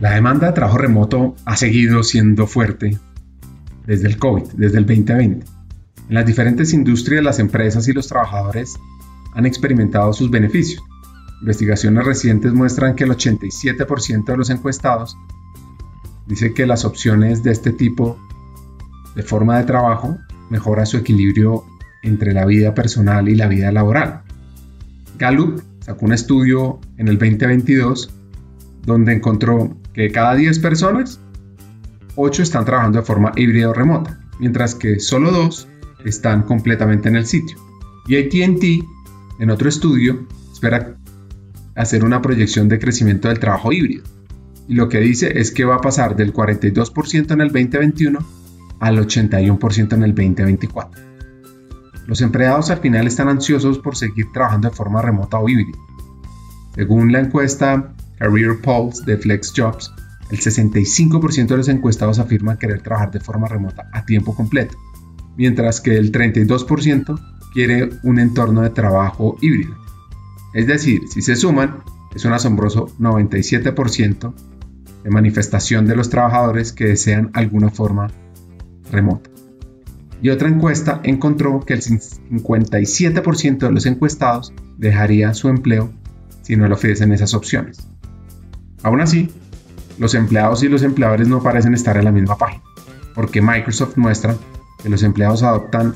La demanda de trabajo remoto ha seguido siendo fuerte desde el COVID, desde el 2020. En las diferentes industrias, las empresas y los trabajadores han experimentado sus beneficios. Investigaciones recientes muestran que el 87% de los encuestados dice que las opciones de este tipo de forma de trabajo mejora su equilibrio entre la vida personal y la vida laboral. Gallup sacó un estudio en el 2022 donde encontró que cada 10 personas, 8 están trabajando de forma híbrida o remota, mientras que solo 2 están completamente en el sitio. Y ATT, en otro estudio, espera hacer una proyección de crecimiento del trabajo híbrido. Y lo que dice es que va a pasar del 42% en el 2021 al 81% en el 2024. Los empleados al final están ansiosos por seguir trabajando de forma remota o híbrida. Según la encuesta Career Pulse de FlexJobs, el 65% de los encuestados afirman querer trabajar de forma remota a tiempo completo, mientras que el 32% quiere un entorno de trabajo híbrido. Es decir, si se suman, es un asombroso 97% de manifestación de los trabajadores que desean alguna forma remota. Y otra encuesta encontró que el 57% de los encuestados dejaría su empleo si no le ofrecen esas opciones. Aún así, los empleados y los empleadores no parecen estar en la misma página, porque Microsoft muestra que los empleados adoptan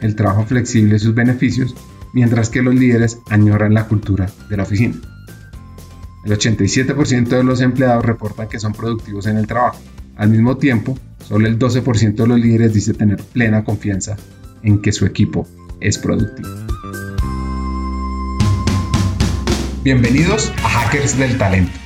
el trabajo flexible y sus beneficios, mientras que los líderes añoran la cultura de la oficina. El 87% de los empleados reportan que son productivos en el trabajo. Al mismo tiempo, solo el 12% de los líderes dice tener plena confianza en que su equipo es productivo. Bienvenidos a Hackers del Talento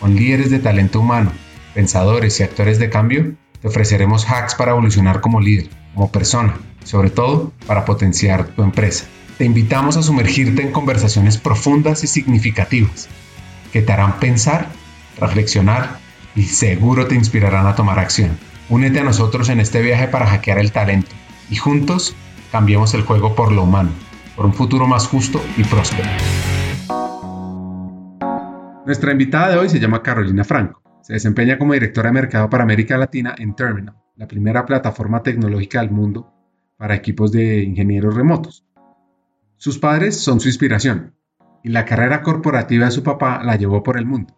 con líderes de talento humano, pensadores y actores de cambio, te ofreceremos hacks para evolucionar como líder, como persona, sobre todo para potenciar tu empresa. Te invitamos a sumergirte en conversaciones profundas y significativas que te harán pensar, reflexionar y seguro te inspirarán a tomar acción. Únete a nosotros en este viaje para hackear el talento y juntos cambiemos el juego por lo humano, por un futuro más justo y próspero. Nuestra invitada de hoy se llama Carolina Franco. Se desempeña como directora de mercado para América Latina en Terminal, la primera plataforma tecnológica del mundo para equipos de ingenieros remotos. Sus padres son su inspiración y la carrera corporativa de su papá la llevó por el mundo,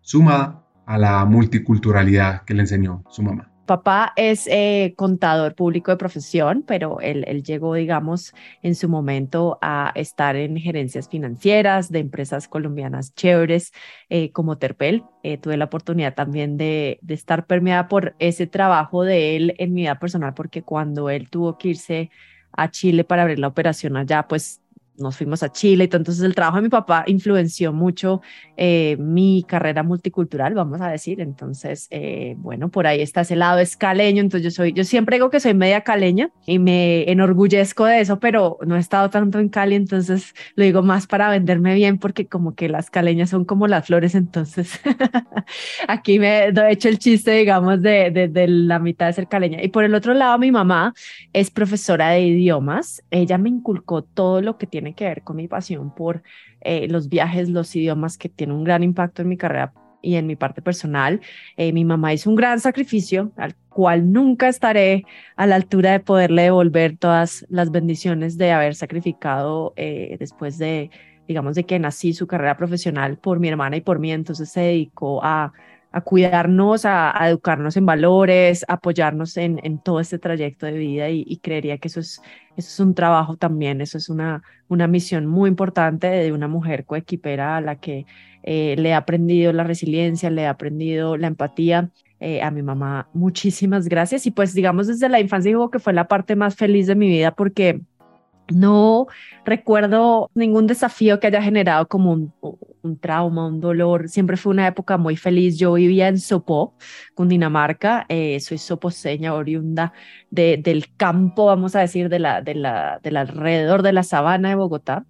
sumada a la multiculturalidad que le enseñó su mamá papá es eh, contador público de profesión, pero él, llegó, digamos, en su momento a estar en gerencias financieras de empresas colombianas chéveres eh, como Terpel. Eh, tuve la oportunidad también de, estar permeada por ese trabajo de él en mi vida personal, porque cuando él tuvo que irse a Chile para abrir la operación allá, pues nos fuimos a Chile y. Entonces el trabajo de mi papá influenció mucho eh, mi carrera multicultural, vamos a decir. Entonces, eh, bueno, por ahí está ese lado escaleño. Entonces yo soy, yo siempre digo que soy media caleña y me enorgullezco de eso, pero no he estado tanto en Cali, entonces lo digo más para venderme bien porque como que las caleñas son como las flores. Entonces aquí me he hecho el chiste, digamos, de, de, de la mitad de ser caleña. Y por el otro lado, mi mamá es profesora de idiomas. Ella me inculcó todo lo que tiene que ver con mi pasión por eh, los viajes, los idiomas, que tiene un gran impacto en mi carrera y en mi parte personal. Eh, mi mamá hizo un gran sacrificio al cual nunca estaré a la altura de poderle devolver todas las bendiciones de haber sacrificado eh, después de, digamos, de que nací su carrera profesional por mi hermana y por mí. Entonces se dedicó a a cuidarnos, a, educarnos en valores, apoyarnos en, en, todo este trayecto de vida y, creería que eso es, eso es un trabajo también, eso es una, una misión muy importante de una mujer coequipera a la que eh, le he aprendido la resiliencia, le he aprendido la empatía. Eh, a mi mamá, muchísimas gracias. Y pues digamos desde la infancia digo que fue la parte más feliz de mi vida porque no recuerdo ningún desafío que haya generado como un, un trauma, un dolor. Siempre fue una época muy feliz. Yo vivía en Sopó, Cundinamarca. Eh, soy soposeña, oriunda de, del campo, vamos a decir, de la, de la, del alrededor de la sabana de Bogotá.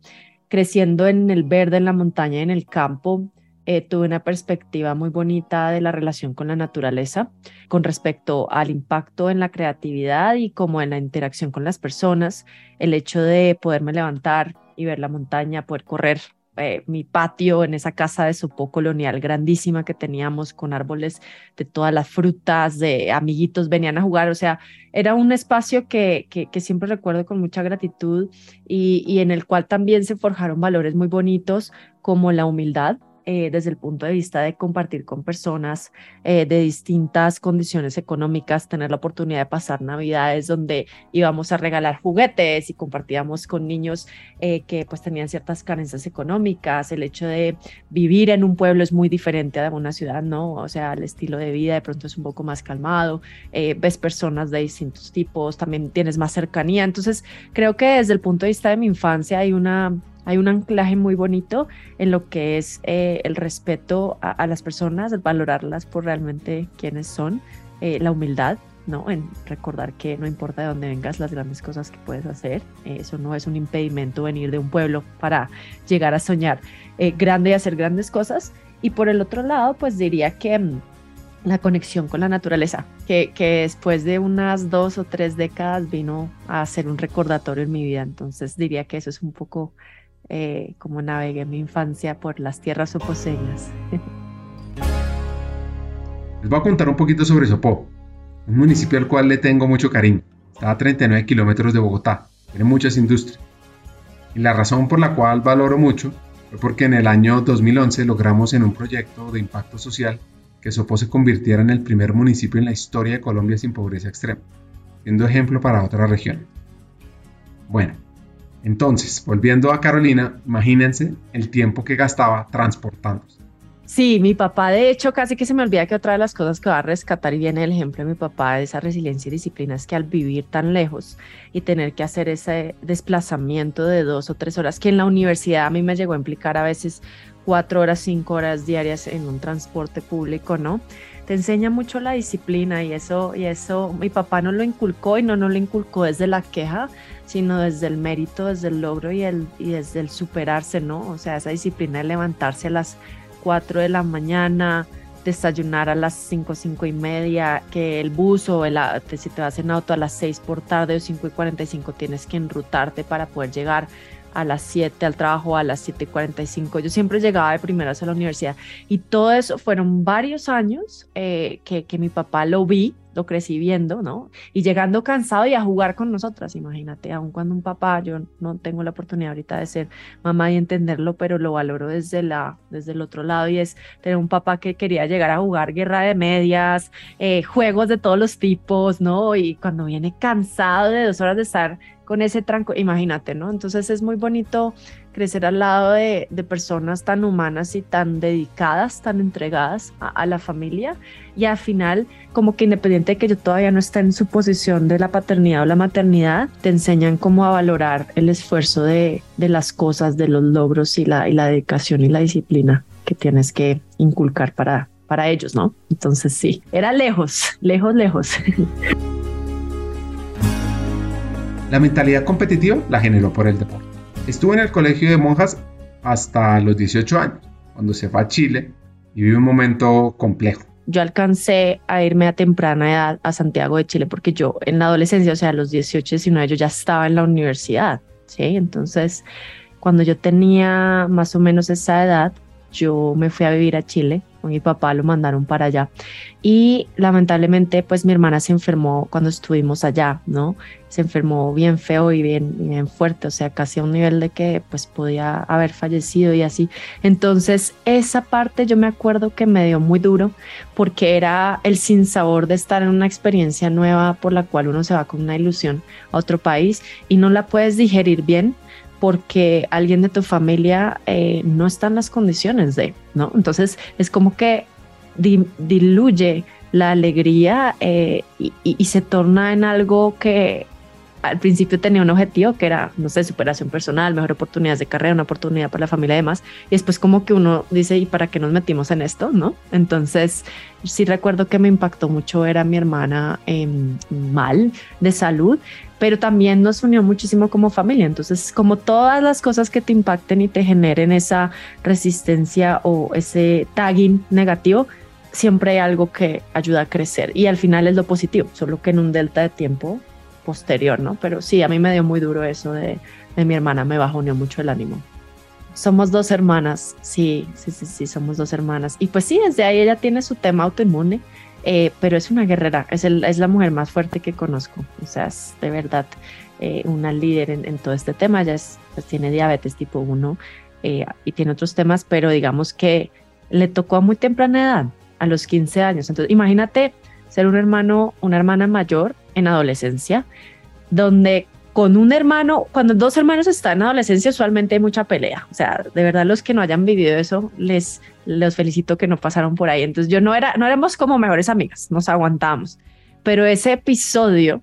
Creciendo en el verde, en la montaña, en el campo, eh, tuve una perspectiva muy bonita de la relación con la naturaleza con respecto al impacto en la creatividad y como en la interacción con las personas, el hecho de poderme levantar y ver la montaña, poder correr eh, mi patio en esa casa de Sopó colonial grandísima que teníamos con árboles de todas las frutas, de amiguitos venían a jugar, o sea, era un espacio que, que, siempre recuerdo con mucha gratitud y, y en el cual también se forjaron valores muy bonitos como la humildad, eh, desde el punto de vista de compartir con personas eh, de distintas condiciones económicas, tener la oportunidad de pasar navidades donde íbamos a regalar juguetes y compartíamos con niños eh, que pues tenían ciertas carencias económicas, el hecho de vivir en un pueblo es muy diferente a una ciudad, ¿no? O sea, el estilo de vida de pronto es un poco más calmado, ves personas de distintos tipos, también tienes más cercanía, entonces creo que desde el punto de vista de mi infancia hay una hay un anclaje muy bonito en lo que es eh, el respeto a, las personas, el valorarlas por realmente quienes son, eh, la humildad, ¿no? En recordar que no importa de dónde vengas, las grandes cosas que puedes hacer, eh, eso no es un impedimento venir de un pueblo para llegar a soñar grande y hacer grandes cosas. Y por el otro lado, pues diría que mm, la conexión con la naturaleza, que, que, después de unas dos o tres décadas vino a ser un recordatorio en mi vida. Entonces diría que eso es un poco eh, como navegué mi infancia por las tierras soposeñas. Les voy a contar un poquito sobre Sopó, un municipio al cual le tengo mucho cariño. Está a 39 kilómetros de Bogotá, tiene muchas industrias. Y la razón por la cual valoro mucho fue porque en el año 2011 logramos en un proyecto de impacto social que Sopó se convirtiera en el primer municipio en la historia de Colombia sin pobreza extrema, siendo ejemplo para otras regiones. Bueno, entonces, volviendo a Carolina, imagínense el tiempo que gastaba transportándose. Sí, mi papá, de hecho, casi que se me olvida que otra de las cosas que va a rescatar y viene el ejemplo de mi papá de esa resiliencia y disciplina es que al vivir tan lejos y tener que hacer ese desplazamiento de dos o tres horas, que en la universidad a mí me llegó a implicar a veces cuatro horas, cinco horas diarias en un transporte público, ¿no? Te enseña mucho la disciplina y eso, y eso mi papá no lo inculcó y no no lo inculcó desde la queja, sino desde el mérito, desde el logro y, el, y desde el superarse, ¿no? O sea, esa disciplina de levantarse a las 4 de la mañana, desayunar a las 5, 5 y media, que el bus o el, si te vas en auto a las 6 por tarde o 5 y 45 tienes que enrutarte para poder llegar a las 7 al trabajo, a las 7 y 45. Yo siempre llegaba de primeras a la universidad y todo eso fueron varios años eh, que, que mi papá lo vi lo crecí viendo, ¿no? Y llegando cansado y a jugar con nosotras, imagínate, aun cuando un papá, yo no tengo la oportunidad ahorita de ser mamá y entenderlo, pero lo valoro desde, la, desde el otro lado y es tener un papá que quería llegar a jugar guerra de medias, eh, juegos de todos los tipos, ¿no? Y cuando viene cansado de dos horas de estar con ese tranco, imagínate, ¿no? Entonces es muy bonito crecer al lado de, personas tan humanas y tan dedicadas, tan entregadas a, la familia y al final como que independiente de que yo todavía no esté en su posición de la paternidad o la maternidad, te enseñan cómo a valorar el esfuerzo de, las cosas, de los logros y la, y la dedicación y la disciplina que tienes que inculcar para, para ellos, ¿no? Entonces sí, era lejos, lejos, lejos. La mentalidad competitiva la generó por el deporte. Estuvo en el colegio de monjas hasta los 18 años, cuando se fue a Chile y vive un momento complejo. Yo alcancé a irme a temprana edad a Santiago de Chile porque yo en la adolescencia, o sea, a los 18, 19, yo ya estaba en la universidad, ¿sí? Entonces, cuando yo tenía más o menos esa edad, yo me fui a vivir a Chile mi papá lo mandaron para allá. Y lamentablemente, pues mi hermana se enfermó cuando estuvimos allá, ¿no? Se enfermó bien feo y bien, bien fuerte, o sea, casi a un nivel de que pues podía haber fallecido y así. Entonces, esa parte yo me acuerdo que me dio muy duro porque era el sinsabor de estar en una experiencia nueva por la cual uno se va con una ilusión a otro país y no la puedes digerir bien porque alguien de tu familia eh, no está en las condiciones de, ¿no? Entonces es como que diluye la alegría eh, y, se torna en algo que al principio tenía un objetivo que era, no sé, superación personal, mejor oportunidades de carrera, una oportunidad para la familia y demás. Y después como que uno dice, ¿y para qué nos metimos en esto? ¿No? Entonces, sí recuerdo que me impactó mucho era mi hermana em, mal de salud, pero también nos unió muchísimo como familia. Entonces, como todas las cosas que te impacten y te generen esa resistencia o ese tagging negativo, siempre hay algo que ayuda a crecer y al final es lo positivo, solo que en un delta de tiempo posterior, ¿no? Pero sí, a mí me dio muy duro eso de, de mi hermana, me bajoneó mucho el ánimo. Somos dos hermanas, sí, sí, sí, sí, somos dos hermanas. Y pues sí, desde ahí ella tiene su tema autoinmune, eh, pero es una guerrera, es, es la mujer más fuerte que conozco, o sea, es de verdad eh, una líder en, todo este tema, ella es, pues, tiene diabetes tipo 1 eh, y tiene otros temas, pero digamos que le tocó a muy temprana edad, a los 15 años. Entonces, imagínate ser un hermano, una hermana mayor en adolescencia, donde con un hermano, cuando dos hermanos están en adolescencia, usualmente hay mucha pelea. O sea, de verdad los que no hayan vivido eso, les los felicito que no pasaron por ahí. Entonces yo no era, no éramos como mejores amigas, nos aguantamos. Pero ese episodio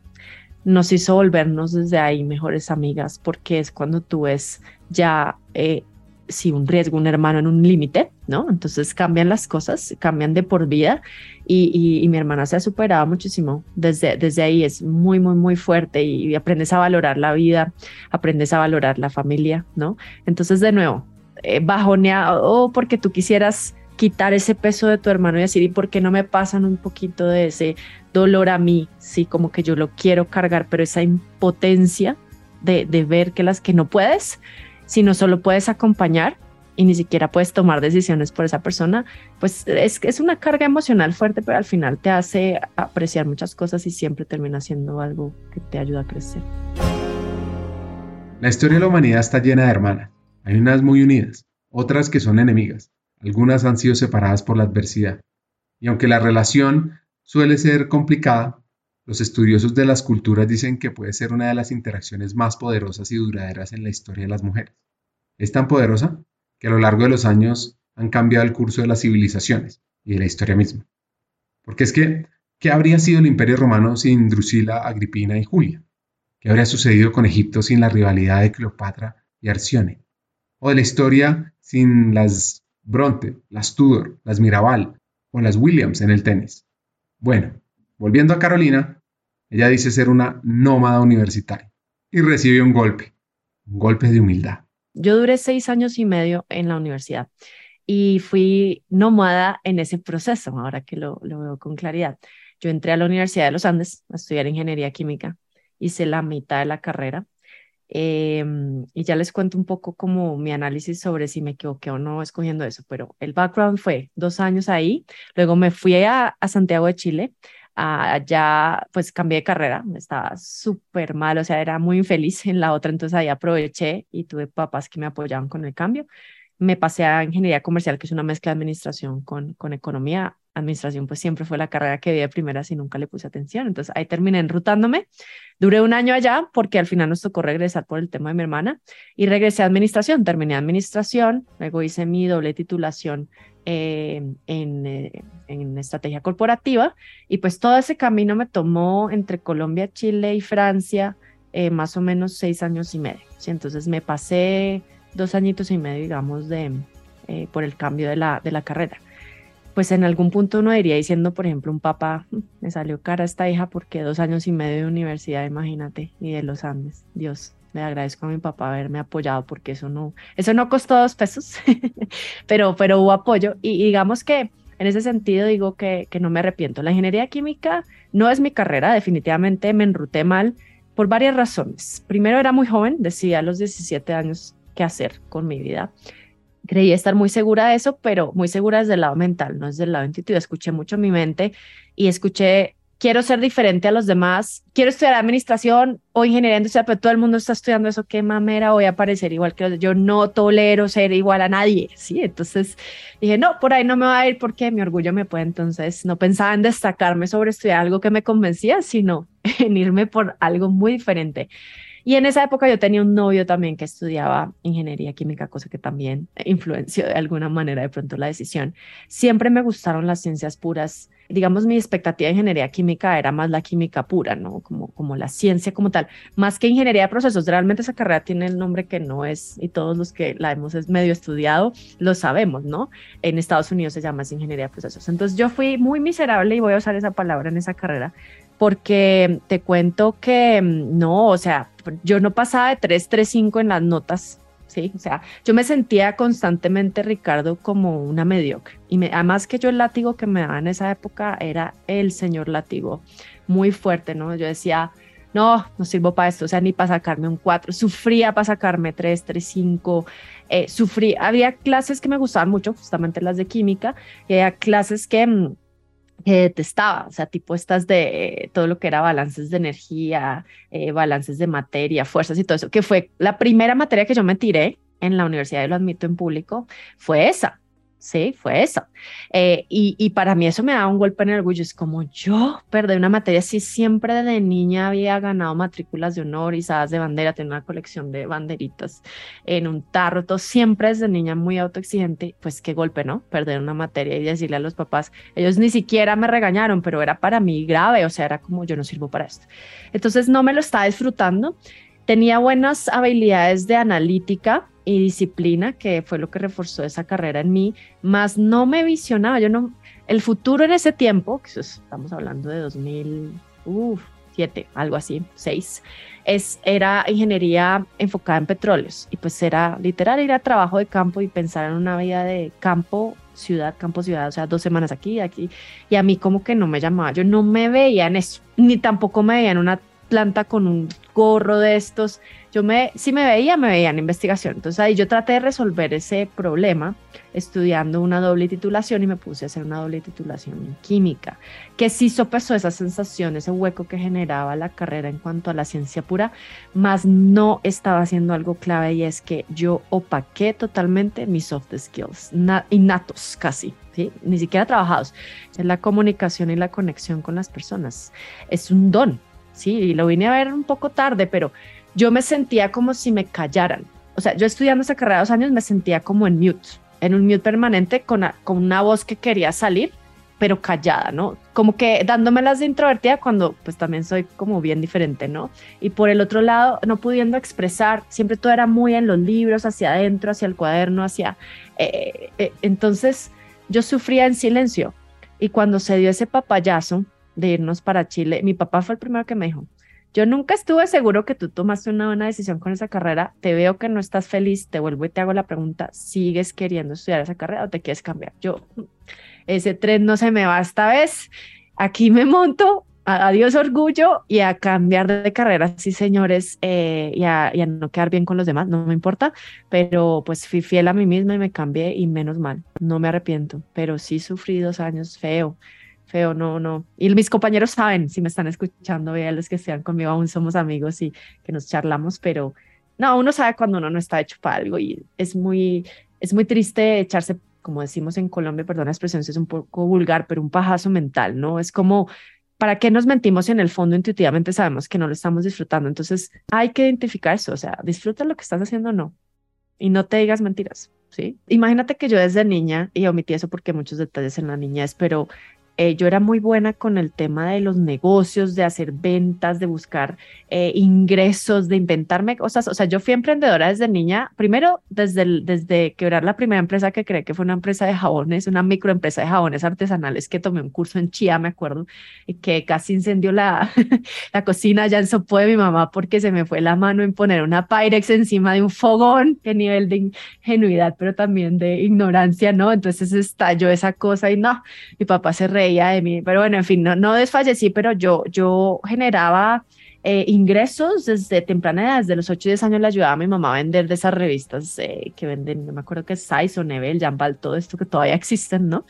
nos hizo volvernos desde ahí mejores amigas, porque es cuando tú ves ya eh, si un riesgo, un hermano en un límite, ¿no? Entonces cambian las cosas, cambian de por vida y, mi hermana se ha superado muchísimo desde, desde ahí, es muy, muy, muy fuerte y, aprendes a valorar la vida, aprendes a valorar la familia, ¿no? Entonces, de nuevo, eh, bajoneado oh, porque tú quisieras quitar ese peso de tu hermano y decir, ¿y por qué no me pasan un poquito de ese dolor a mí? Sí, como que yo lo quiero cargar, pero esa impotencia de, de ver que las que no puedes, si no solo puedes acompañar y ni siquiera puedes tomar decisiones por esa persona, pues es, es una carga emocional fuerte, pero al final te hace apreciar muchas cosas y siempre termina siendo algo que te ayuda a crecer. La historia de la humanidad está llena de hermanas. Hay unas muy unidas, otras que son enemigas. Algunas han sido separadas por la adversidad. Y aunque la relación suele ser complicada, los estudiosos de las culturas dicen que puede ser una de las interacciones más poderosas y duraderas en la historia de las mujeres. Es tan poderosa que a lo largo de los años han cambiado el curso de las civilizaciones y de la historia misma. Porque es que, ¿qué habría sido el imperio romano sin Drusila, Agripina y Julia? ¿Qué habría sucedido con Egipto sin la rivalidad de Cleopatra y Arcione? ¿O de la historia sin las Bronte, las Tudor, las Mirabal o las Williams en el tenis? Bueno, volviendo a Carolina, ella dice ser una nómada universitaria y recibe un golpe, un golpe de humildad. Yo duré seis años y medio en la universidad y fui nómada en ese proceso, ahora que lo, veo con claridad. Yo entré a la Universidad de los Andes a estudiar ingeniería química, hice la mitad de la carrera em, y ya les cuento un poco como mi análisis sobre si me equivoqué o no escogiendo eso, pero el background fue dos años ahí, luego me fui a, a Santiago de Chile ya pues cambié de carrera, estaba súper mal, o sea, era muy infeliz en la otra, entonces ahí aproveché y tuve papás que me apoyaban con el cambio. Me pasé a ingeniería comercial, que es una mezcla de administración con, con economía. Administración pues siempre fue la carrera que vi de primeras y nunca le puse atención, entonces ahí terminé enrutándome. Duré un año allá porque al final nos tocó regresar por el tema de mi hermana y regresé a administración, terminé administración, luego hice mi doble titulación eh, en, eh, en, estrategia corporativa y pues todo ese camino me tomó entre Colombia, Chile y Francia eh, más o menos seis años y medio. ¿sí? Entonces me pasé dos añitos y medio, digamos, de, por el cambio de la, de la carrera. Pues en algún punto uno diría diciendo, por ejemplo, un papá, mm, me salió cara esta hija porque dos años y medio de universidad, imagínate, y de los Andes, Dios, le agradezco a mi papá haberme apoyado porque eso no, eso no costó dos pesos, pero, pero hubo apoyo y, digamos que en ese sentido digo que, que no me arrepiento. La ingeniería química no es mi carrera, definitivamente me enruté mal por varias razones. Primero era muy joven, decía a los 17 años qué hacer con mi vida. Creí estar muy segura de eso, pero muy segura desde el lado mental, no desde el lado intuitivo. Escuché mucho mi mente y escuché quiero ser diferente a los demás, quiero estudiar administración o ingeniería industrial, pero todo el mundo está estudiando eso, qué mamera, voy a parecer igual que los, yo no tolero ser igual a nadie, ¿sí? Entonces dije, no, por ahí no me va a ir porque mi orgullo me puede, entonces no pensaba en destacarme sobre estudiar algo que me convencía, sino en irme por algo muy diferente. Y en esa época yo tenía un novio también que estudiaba ingeniería química, cosa que también influenció de alguna manera de pronto la decisión. Siempre me gustaron las ciencias puras. Digamos, mi expectativa de ingeniería química era más la química pura, ¿no? Como, como la ciencia como tal, más que ingeniería de procesos. Realmente esa carrera tiene el nombre que no es, y todos los que la hemos medio estudiado lo sabemos, ¿no? En Estados Unidos se llama ingeniería de procesos. Entonces yo fui muy miserable y voy a usar esa palabra en esa carrera porque te cuento que mm, no, o sea, yo no pasaba de 3, 3, 5 en las notas, ¿sí? O sea, yo me sentía constantemente, Ricardo, como una mediocre. Y me, además que yo el látigo que me daba en esa época era el señor látigo, muy fuerte, ¿no? Yo decía, no, no sirvo para esto, o sea, ni para sacarme un 4, sufría para sacarme 3, 3, 5, eh, había clases que me gustaban mucho, justamente las de química, y había clases que mm, que detestaba, o sea, tipo estas de todo lo que era balances de energía, eh, balances de materia, fuerzas y todo eso, que fue la primera materia que yo me tiré en la universidad y lo admito en público, fue esa. Sí, fue eso. Eh, y, para mí eso me da un golpe en el orgullo. Es como yo perdí una materia. Si siempre de niña había ganado matrículas de honor, izadas de bandera, tenía una colección de banderitas en un tarro, todo siempre desde niña muy autoexigente. Pues qué golpe, ¿no? Perder una materia y decirle a los papás, ellos ni siquiera me regañaron, pero era para mí grave. O sea, era como yo no sirvo para esto. Entonces no me lo estaba disfrutando. Tenía buenas habilidades de analítica, y disciplina, que fue lo que reforzó esa carrera en mí, más no me visionaba, yo no, el futuro en ese tiempo, que estamos hablando de 2007, algo así, 6, es, era ingeniería enfocada en petróleos. Y pues era literal ir a trabajo de campo y pensar en una vida de campo, ciudad, campo, ciudad, o sea, dos semanas aquí, aquí, y a mí como que no me llamaba, yo no me veía en eso, ni tampoco me veía en una planta con un gorro de estos, yo me, si me veía, me veía en investigación. Entonces ahí yo traté de resolver ese problema estudiando una doble titulación y me puse a hacer una doble titulación en química, que sí sopesó esa sensación, ese hueco que generaba la carrera en cuanto a la ciencia pura, más no estaba haciendo algo clave y es que yo opaqué totalmente mis soft skills, innatos casi. ¿Sí? ni siquiera trabajados, es la comunicación y la conexión con las personas. Es un don, sí, y lo vine a ver un poco tarde, pero yo me sentía como si me callaran. O sea, yo estudiando esa carrera dos años me sentía como en mute, en un mute permanente con, una voz que quería salir, pero callada, ¿no? Como que dándome las de introvertida cuando pues también soy como bien diferente, ¿no? Y por el otro lado, no pudiendo expresar, siempre todo era muy en los libros, hacia adentro, hacia el cuaderno, hacia... Eh, eh, entonces yo sufría en silencio. Y cuando se dio ese papayazo de irnos para Chile, mi papá fue el primero que me dijo, yo nunca estuve seguro que tú tomaste una buena decisión con esa carrera. Te veo que no estás feliz. Te vuelvo y te hago la pregunta. ¿Sigues queriendo estudiar esa carrera o te quieres cambiar? Yo, ese tren no se me va esta vez. Aquí me monto. Adiós orgullo y a cambiar de carrera, sí señores, eh, y, a, y a no quedar bien con los demás, no me importa, pero pues fui fiel a mí misma y me cambié y menos mal, no me arrepiento, pero sí sufrí dos años feo, feo, no, no. Y mis compañeros saben, si me están escuchando, vean los que estén conmigo, aún somos amigos y que nos charlamos, pero no, uno sabe cuando uno no está hecho para algo y es muy, es muy triste echarse, como decimos en Colombia, perdón la expresión, es un poco vulgar, pero un pajazo mental, ¿no? Es como, ¿para qué nos mentimos si en el fondo intuitivamente sabemos que no lo estamos disfrutando? Entonces hay que identificar eso, o sea, disfruta lo que estás haciendo o no. Y no te digas mentiras, ¿sí? Imagínate que yo desde niña, y omití eso porque muchos detalles en la niñez, pero eh, yo era muy buena con el tema de los negocios, de hacer ventas, de buscar eh, ingresos, de inventarme cosas. O sea, yo fui emprendedora desde niña, primero desde, desde quebrar la primera empresa que creé que fue una empresa de jabones, una microempresa de jabones artesanales que tomé un curso en Chía, me acuerdo, y que casi incendió la, la cocina ya en Sopo de mi mamá porque se me fue la mano en poner una Pyrex encima de un fogón, qué nivel de ingenuidad, pero también de ignorancia, ¿no? Entonces estalló esa cosa y no, mi papá se reía de mí, pero bueno, en fin, no, no desfallecí, pero yo, yo generaba eh, ingresos desde temprana edad, desde los 8 y 10 años le ayudaba a mi mamá a vender de esas revistas eh, que venden, no me acuerdo que es Size o Nebel, Jambal, todo esto que todavía existen, ¿no?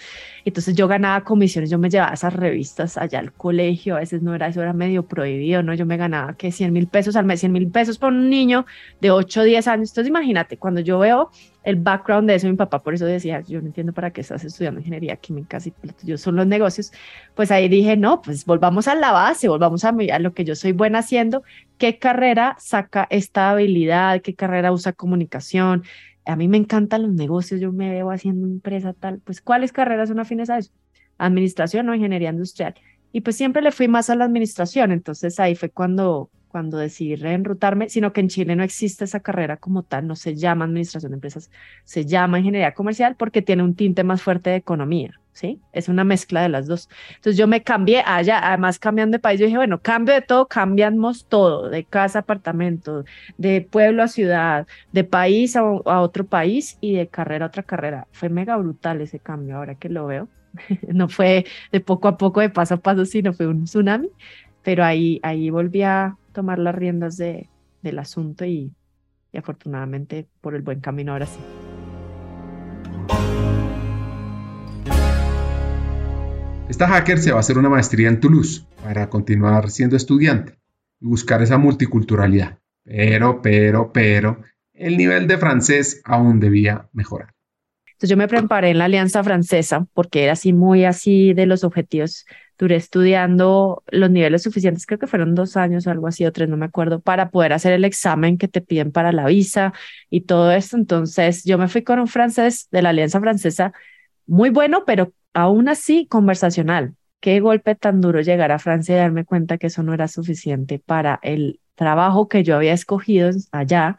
Entonces yo ganaba comisiones, yo me llevaba esas revistas allá al colegio, a veces no era eso, era medio prohibido, ¿no? Yo me ganaba que 100 mil pesos al mes, 100 mil pesos por un niño de 8 o 10 años. Entonces imagínate, cuando yo veo el background de eso, mi papá por eso decía, yo no entiendo para qué estás estudiando ingeniería química si yo son los negocios, pues ahí dije, no, pues volvamos a la base, volvamos a, a lo que yo soy buena haciendo, qué carrera saca esta habilidad, qué carrera usa comunicación. A mí me encantan los negocios, yo me veo haciendo empresa tal, pues ¿cuáles carreras son afines a eso? Administración o ingeniería industrial. Y pues siempre le fui más a la administración, entonces ahí fue cuando cuando decidí reenrutarme, sino que en Chile no existe esa carrera como tal, no se llama administración de empresas, se llama ingeniería comercial porque tiene un tinte más fuerte de economía, ¿sí? Es una mezcla de las dos. Entonces yo me cambié allá, además cambiando de país, yo dije, bueno, cambio de todo, cambiamos todo, de casa a apartamento, de pueblo a ciudad, de país a, a otro país y de carrera a otra carrera. Fue mega brutal ese cambio, ahora que lo veo. no fue de poco a poco, de paso a paso, sino fue un tsunami, pero ahí, ahí volví a tomar las riendas de, del asunto y, y afortunadamente por el buen camino ahora sí. Esta hacker se va a hacer una maestría en Toulouse para continuar siendo estudiante y buscar esa multiculturalidad. Pero, pero, pero, el nivel de francés aún debía mejorar. Entonces yo me preparé en la Alianza Francesa porque era así muy así de los objetivos duré estudiando los niveles suficientes, creo que fueron dos años o algo así, o tres, no me acuerdo, para poder hacer el examen que te piden para la visa y todo esto. Entonces yo me fui con un francés de la Alianza Francesa, muy bueno, pero aún así conversacional. Qué golpe tan duro llegar a Francia y darme cuenta que eso no era suficiente para el trabajo que yo había escogido allá,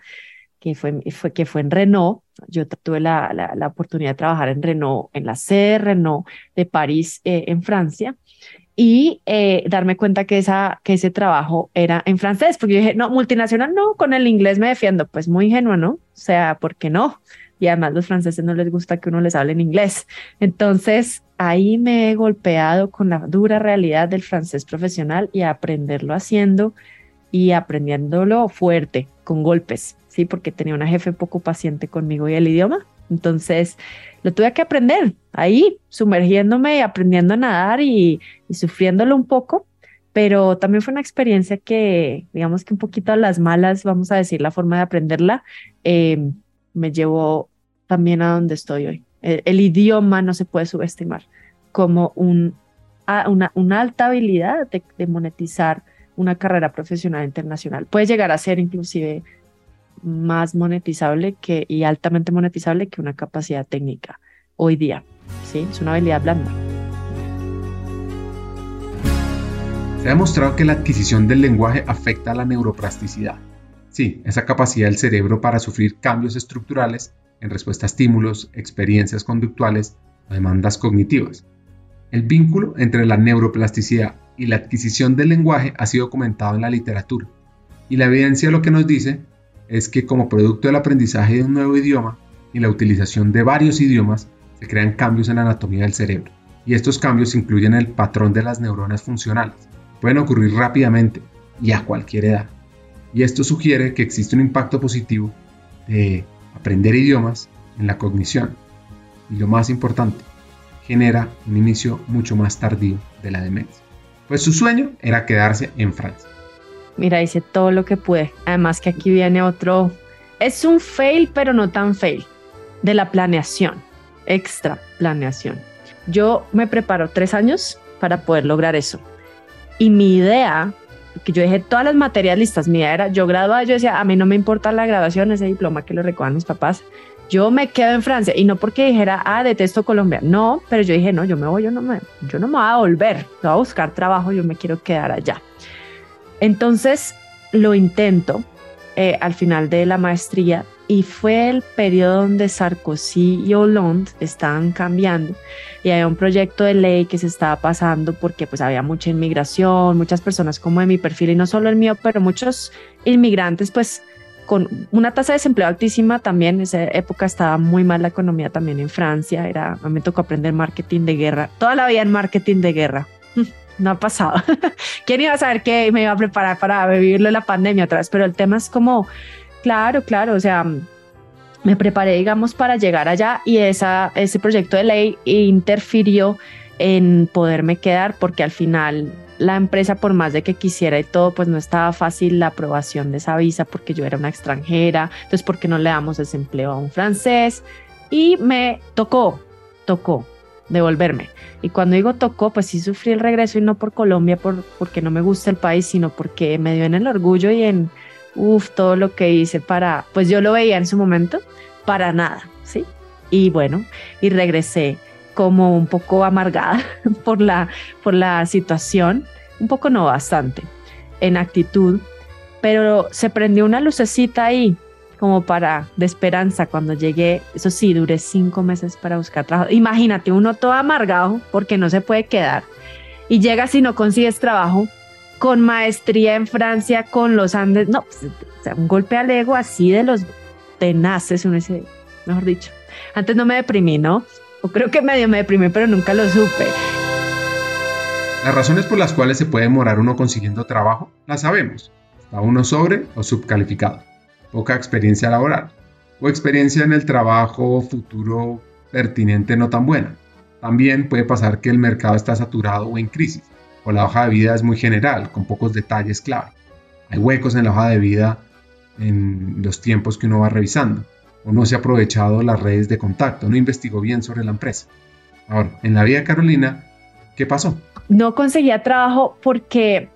que fue, fue, que fue en Renault. Yo tuve la, la, la oportunidad de trabajar en Renault, en la sede de Renault de París, eh, en Francia y eh, darme cuenta que, esa, que ese trabajo era en francés, porque yo dije, no, multinacional no, con el inglés me defiendo, pues muy ingenuo, ¿no? O sea, ¿por qué no? Y además los franceses no les gusta que uno les hable en inglés. Entonces, ahí me he golpeado con la dura realidad del francés profesional y aprenderlo haciendo y aprendiéndolo fuerte, con golpes, ¿sí? Porque tenía una jefe poco paciente conmigo y el idioma. Entonces, lo tuve que aprender ahí, sumergiéndome y aprendiendo a nadar y, sufriéndolo un poco, pero también fue una experiencia que, digamos que un poquito a las malas, vamos a decir, la forma de aprenderla, em, me llevó también a donde estoy hoy. El, idioma no se puede subestimar como un, una, una alta habilidad de monetizar una carrera profesional internacional. Puede llegar a ser inclusive más monetizable y altamente monetizable que una capacidad técnica hoy día. Es una habilidad blanda. Se ha demostrado que la adquisición del lenguaje afecta a la neuroplasticidad. Sí, esa capacidad del cerebro para sufrir cambios estructurales en respuesta a estímulos, experiencias conductuales o demandas cognitivas. El vínculo entre la neuroplasticidad y la adquisición del lenguaje ha sido comentado en la literatura, y la evidencia lo que nos dice es que como producto del aprendizaje de un nuevo idioma y la utilización de varios idiomas, se crean cambios en la anatomía del cerebro. Y estos cambios incluyen el patrón de las neuronas funcionales. Pueden ocurrir rápidamente y a cualquier edad. Y esto sugiere que existe un impacto positivo de aprender idiomas en la cognición. Y lo más importante, genera un inicio mucho más tardío de la demencia. Pues su sueño era quedarse en Francia. Mira, hice todo lo que pude. Además que aquí viene otro, es un fail, pero no tan fail, de la planeación, extra planeación. Yo me preparo tres años para poder lograr eso. Y mi idea, que yo dejé todas las materias listas, mi idea era, yo graduaba, yo decía, a mí no me importa la graduación, ese diploma que lo recojan mis papás, yo me quedo en Francia y no porque dijera, ah, detesto Colombia, no, pero yo dije, no, yo me voy, yo no me, yo no me voy a volver, voy a buscar trabajo, yo me quiero quedar allá. Entonces lo intento eh, al final de la maestría y fue el periodo donde Sarkozy y Hollande estaban cambiando y había un proyecto de ley que se estaba pasando porque pues había mucha inmigración, muchas personas como de mi perfil y no solo el mío, pero muchos inmigrantes pues con una tasa de desempleo altísima también, en esa época estaba muy mal la economía también en Francia, era, me tocó aprender marketing de guerra, toda la vida en marketing de guerra, no ha pasado. ¿Quién iba a saber que me iba a preparar para vivirlo la pandemia otra vez? Pero el tema es como, claro, claro, o sea, me preparé, digamos, para llegar allá y esa, ese proyecto de ley interfirió en poderme quedar porque al final la empresa, por más de que quisiera y todo, pues no estaba fácil la aprobación de esa visa porque yo era una extranjera. Entonces, ¿por qué no le damos ese empleo a un francés? Y me tocó, tocó devolverme. Y cuando digo tocó, pues sí sufrí el regreso y no por Colombia, por, porque no me gusta el país, sino porque me dio en el orgullo y en, uff, todo lo que hice para, pues yo lo veía en su momento, para nada, ¿sí? Y bueno, y regresé como un poco amargada por la, por la situación, un poco no bastante, en actitud, pero se prendió una lucecita ahí como para de esperanza cuando llegué. Eso sí, duré cinco meses para buscar trabajo. Imagínate, uno todo amargado porque no se puede quedar y llegas y no consigues trabajo con maestría en Francia, con los Andes. No, pues, o sea, un golpe al ego así de los tenaces, uno dice, mejor dicho. Antes no me deprimí, ¿no? O creo que medio me deprimí, pero nunca lo supe. Las razones por las cuales se puede demorar uno consiguiendo trabajo, las sabemos. Está uno sobre o subcalificado, poca experiencia laboral, o experiencia en el trabajo futuro pertinente no tan buena. También puede pasar que el mercado está saturado o en crisis, o la hoja de vida es muy general, con pocos detalles clave. Hay huecos en la hoja de vida en los tiempos que uno va revisando o no se ha aprovechado las redes de contacto, no investigó bien sobre la empresa. Ahora, en la vida de Carolina, ¿qué pasó? No conseguía trabajo porque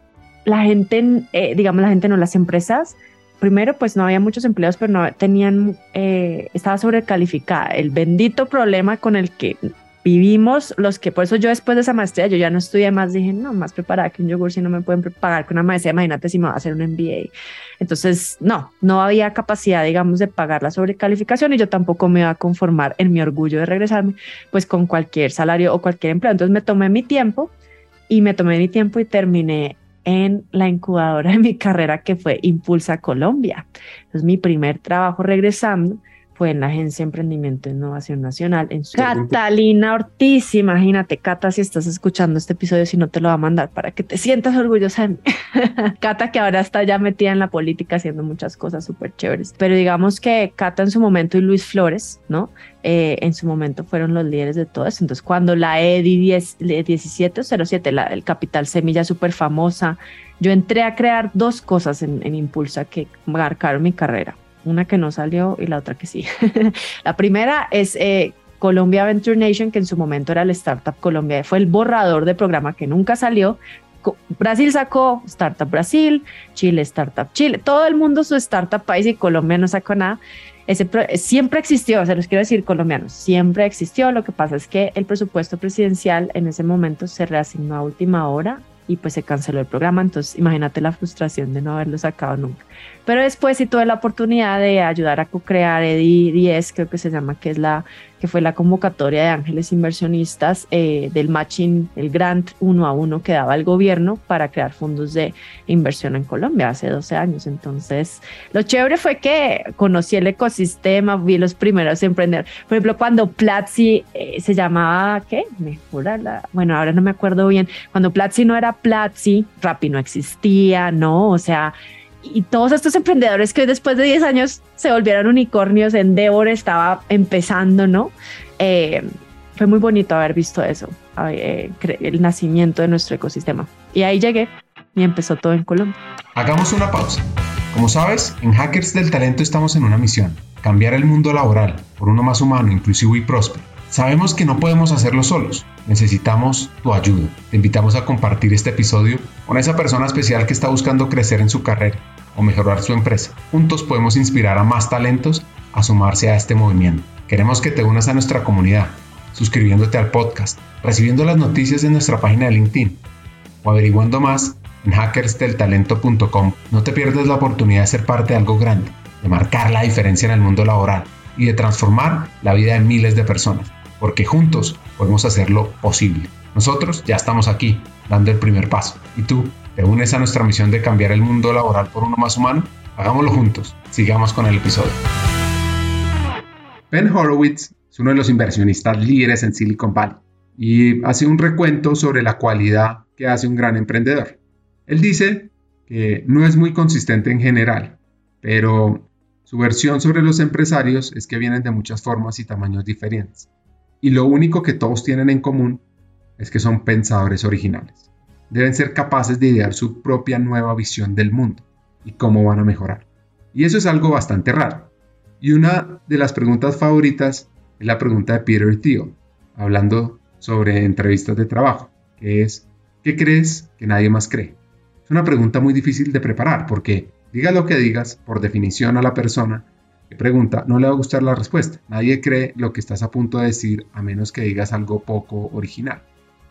la gente, eh, digamos la gente no, las empresas, primero pues no había muchos empleos, pero no tenían, eh, estaba sobrecalificada. El bendito problema con el que vivimos los que, por eso yo después de esa maestría, yo ya no estudié más, dije, no, más preparada que un yogur, si no me pueden pagar con una maestría, imagínate si me va a hacer un MBA. Entonces, no, no había capacidad, digamos, de pagar la sobrecalificación y yo tampoco me iba a conformar en mi orgullo de regresarme, pues con cualquier salario o cualquier empleo. Entonces me tomé mi tiempo y me tomé mi tiempo y terminé en la incubadora de mi carrera que fue Impulsa Colombia. Entonces mi primer trabajo regresando fue en la Agencia de Emprendimiento e Innovación Nacional. En Catalina Ortiz, imagínate, Cata, si estás escuchando este episodio, si no te lo va a mandar para que te sientas orgullosa de mí. Cata, que ahora está ya metida en la política haciendo muchas cosas súper chéveres. Pero digamos que Cata en su momento y Luis Flores, ¿no? Eh, en su momento fueron los líderes de todo eso. Entonces, cuando la EDI 10, 1707, la, el Capital Semilla súper famosa, yo entré a crear dos cosas en, en Impulsa que marcaron mi carrera una que no salió y la otra que sí. la primera es eh, Colombia Venture Nation, que en su momento era el Startup Colombia, fue el borrador de programa que nunca salió. Brasil sacó Startup Brasil, Chile Startup Chile, todo el mundo su Startup país y Colombia no sacó nada. Ese siempre existió, se los quiero decir colombianos, siempre existió. Lo que pasa es que el presupuesto presidencial en ese momento se reasignó a última hora y pues se canceló el programa. Entonces, imagínate la frustración de no haberlo sacado nunca. Pero después sí tuve la oportunidad de ayudar a co-crear EDI 10, creo que se llama, que es la que fue la convocatoria de ángeles inversionistas eh, del matching, el grant uno a uno que daba el gobierno para crear fondos de inversión en Colombia hace 12 años. Entonces, lo chévere fue que conocí el ecosistema, vi los primeros emprendedores. Por ejemplo, cuando Platzi eh, se llamaba, ¿qué? Mejora la, bueno, ahora no me acuerdo bien, cuando Platzi no era Platzi, Rappi no existía, ¿no? O sea, y todos estos emprendedores que después de 10 años se volvieron unicornios, Endeavor estaba empezando, ¿no? Eh, fue muy bonito haber visto eso, eh, el nacimiento de nuestro ecosistema. Y ahí llegué y empezó todo en Colombia. Hagamos una pausa. Como sabes, en Hackers del Talento estamos en una misión, cambiar el mundo laboral por uno más humano, inclusivo y próspero. Sabemos que no podemos hacerlo solos, necesitamos tu ayuda. Te invitamos a compartir este episodio con esa persona especial que está buscando crecer en su carrera o mejorar su empresa. Juntos podemos inspirar a más talentos a sumarse a este movimiento. Queremos que te unas a nuestra comunidad, suscribiéndote al podcast, recibiendo las noticias de nuestra página de LinkedIn o averiguando más en hackersdeltalento.com. No te pierdas la oportunidad de ser parte de algo grande, de marcar la diferencia en el mundo laboral y de transformar la vida de miles de personas porque juntos podemos hacerlo posible. Nosotros ya estamos aquí, dando el primer paso. ¿Y tú te unes a nuestra misión de cambiar el mundo laboral por uno más humano? Hagámoslo juntos. Sigamos con el episodio. Ben Horowitz es uno de los inversionistas líderes en Silicon Valley y hace un recuento sobre la cualidad que hace un gran emprendedor. Él dice que no es muy consistente en general, pero su versión sobre los empresarios es que vienen de muchas formas y tamaños diferentes y lo único que todos tienen en común es que son pensadores originales. Deben ser capaces de idear su propia nueva visión del mundo y cómo van a mejorar. Y eso es algo bastante raro. Y una de las preguntas favoritas es la pregunta de Peter Thiel, hablando sobre entrevistas de trabajo, que es, ¿qué crees que nadie más cree? Es una pregunta muy difícil de preparar porque diga lo que digas, por definición a la persona que pregunta no le va a gustar la respuesta. Nadie cree lo que estás a punto de decir a menos que digas algo poco original.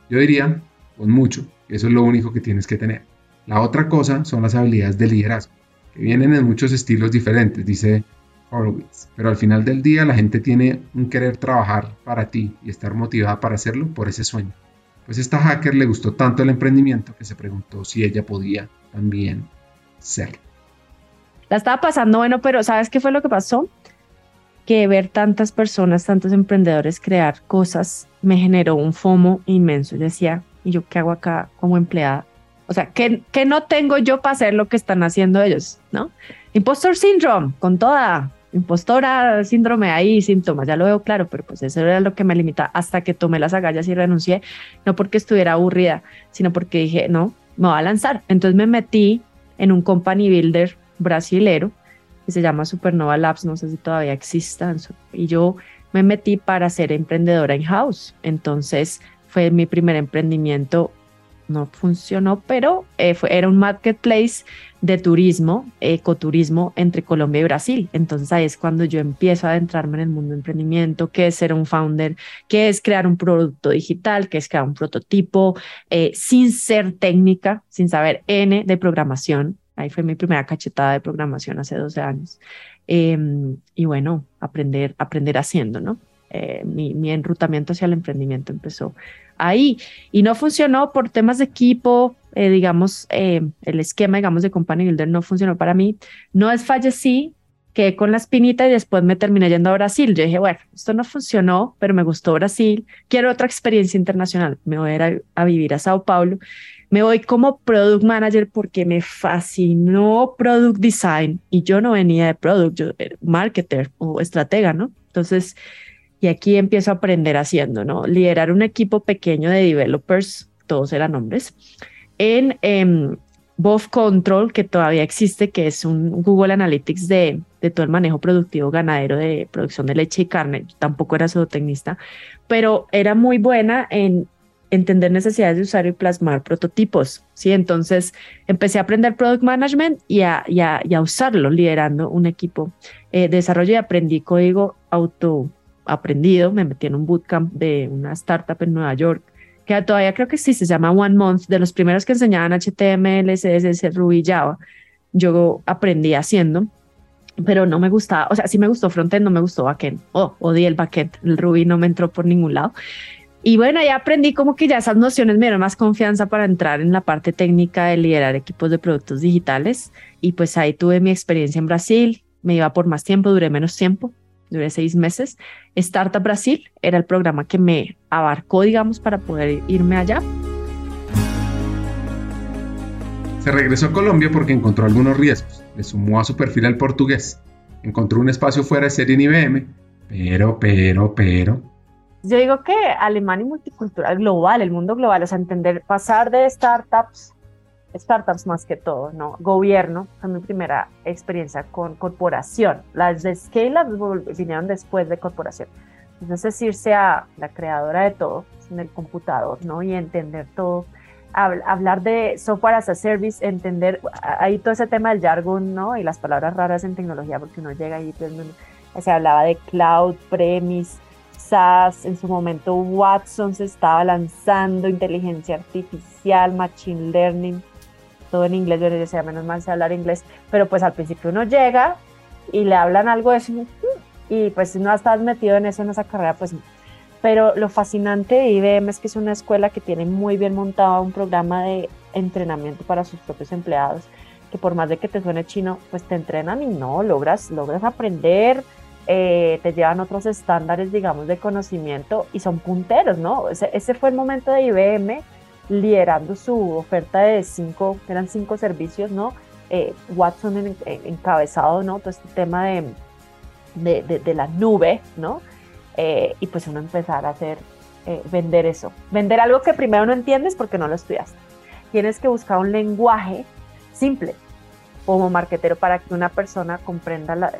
Yo diría, con mucho, eso es lo único que tienes que tener. La otra cosa son las habilidades de liderazgo, que vienen en muchos estilos diferentes, dice Horowitz. Pero al final del día la gente tiene un querer trabajar para ti y estar motivada para hacerlo por ese sueño. Pues esta hacker le gustó tanto el emprendimiento que se preguntó si ella podía también serlo. La estaba pasando bueno, pero ¿sabes qué fue lo que pasó? Que ver tantas personas, tantos emprendedores crear cosas me generó un FOMO inmenso. Yo decía, ¿y yo qué hago acá como empleada? O sea, ¿qué, qué no tengo yo para hacer lo que están haciendo ellos? ¿No? Impostor syndrome, con toda impostora, síndrome ahí, síntomas, ya lo veo claro, pero pues eso era lo que me limita hasta que tomé las agallas y renuncié, no porque estuviera aburrida, sino porque dije, no, me voy a lanzar. Entonces me metí en un company builder brasilero que se llama Supernova Labs, no sé si todavía exista, y yo me metí para ser emprendedora in-house. Entonces fue mi primer emprendimiento no funcionó, pero eh, fue, era un marketplace de turismo, ecoturismo entre Colombia y Brasil. Entonces ahí es cuando yo empiezo a adentrarme en el mundo de emprendimiento, qué es ser un founder, qué es crear un producto digital, qué es crear un prototipo, eh, sin ser técnica, sin saber N de programación. Ahí fue mi primera cachetada de programación hace 12 años. Em, y bueno, aprender, aprender haciendo, ¿no? Eh, mi, mi enrutamiento hacia el emprendimiento empezó ahí y no funcionó por temas de equipo, eh, digamos, eh, el esquema, digamos, de Company Builder no funcionó para mí. No es fallecí, quedé con la espinita y después me terminé yendo a Brasil. Yo dije, bueno, esto no funcionó, pero me gustó Brasil, quiero otra experiencia internacional, me voy a a, vivir a Sao Paulo. Me voy como product manager porque me fascinó product design y yo no venía de product, yo era marketer o estratega, ¿no? Entonces, y aquí empiezo a aprender haciendo, ¿no? Liderar un equipo pequeño de developers, todos eran hombres, en eh, Control, que todavía existe, que es un Google Analytics de, de, todo el manejo productivo ganadero de producción de leche y carne. tampoco era zootecnista, pero era muy buena en entender necesidades de usuario y plasmar prototipos. ¿sí? Entonces empecé a aprender product management y a, y a, y a usarlo liderando un equipo eh, de desarrollo y aprendí código auto aprendido, me metí en un bootcamp de una startup en Nueva York, que todavía creo que sí, se llama One Month, de los primeros que enseñaban HTML, CSS, Ruby, Java. Yo aprendí haciendo, pero no me gustaba, o sea, sí me gustó frontend, no me gustó backend, oh, odié el backend, el Ruby no me entró por ningún lado. Y bueno, ya aprendí como que ya esas nociones me dieron más confianza para entrar en la parte técnica de liderar equipos de productos digitales. Y pues ahí tuve mi experiencia en Brasil, me iba por más tiempo, duré menos tiempo, duré seis meses. Startup Brasil era el programa que me abarcó, digamos, para poder irme allá. Se regresó a Colombia porque encontró algunos riesgos. Le sumó a su perfil al portugués. Encontró un espacio fuera de serie en IBM, pero, pero, pero. Yo digo que Alemania y multicultural global, el mundo global, o sea, entender, pasar de startups startups más que todo, ¿no? Gobierno fue mi primera experiencia con corporación. Las de Scale vinieron después de corporación. Entonces, irse a la creadora de todo en el computador, ¿no? Y entender todo. Hablar de software as a service, entender ahí todo ese tema del jargon, ¿no? Y las palabras raras en tecnología, porque uno llega ahí, pues, se hablaba de cloud, premise, SaaS, en su momento Watson se estaba lanzando, inteligencia artificial, machine learning, todo en inglés, yo le decía, menos mal sé hablar inglés, pero pues al principio uno llega y le hablan algo de eso y pues si no estás metido en eso, en esa carrera, pues pero lo fascinante de IBM es que es una escuela que tiene muy bien montado un programa de entrenamiento para sus propios empleados, que por más de que te suene chino, pues te entrenan y no, logras, logras aprender, eh, te llevan otros estándares, digamos, de conocimiento y son punteros, ¿no? Ese, ese fue el momento de IBM liderando su oferta de cinco, eran cinco servicios, ¿no? Eh, Watson encabezado, ¿no? Todo este tema de, de, de, la nube, ¿no? Eh, y pues uno empezar a hacer, eh, vender eso. Vender algo que primero no entiendes porque no lo estudiaste. tienes que buscar un lenguaje simple como marquetero para que una persona comprenda la,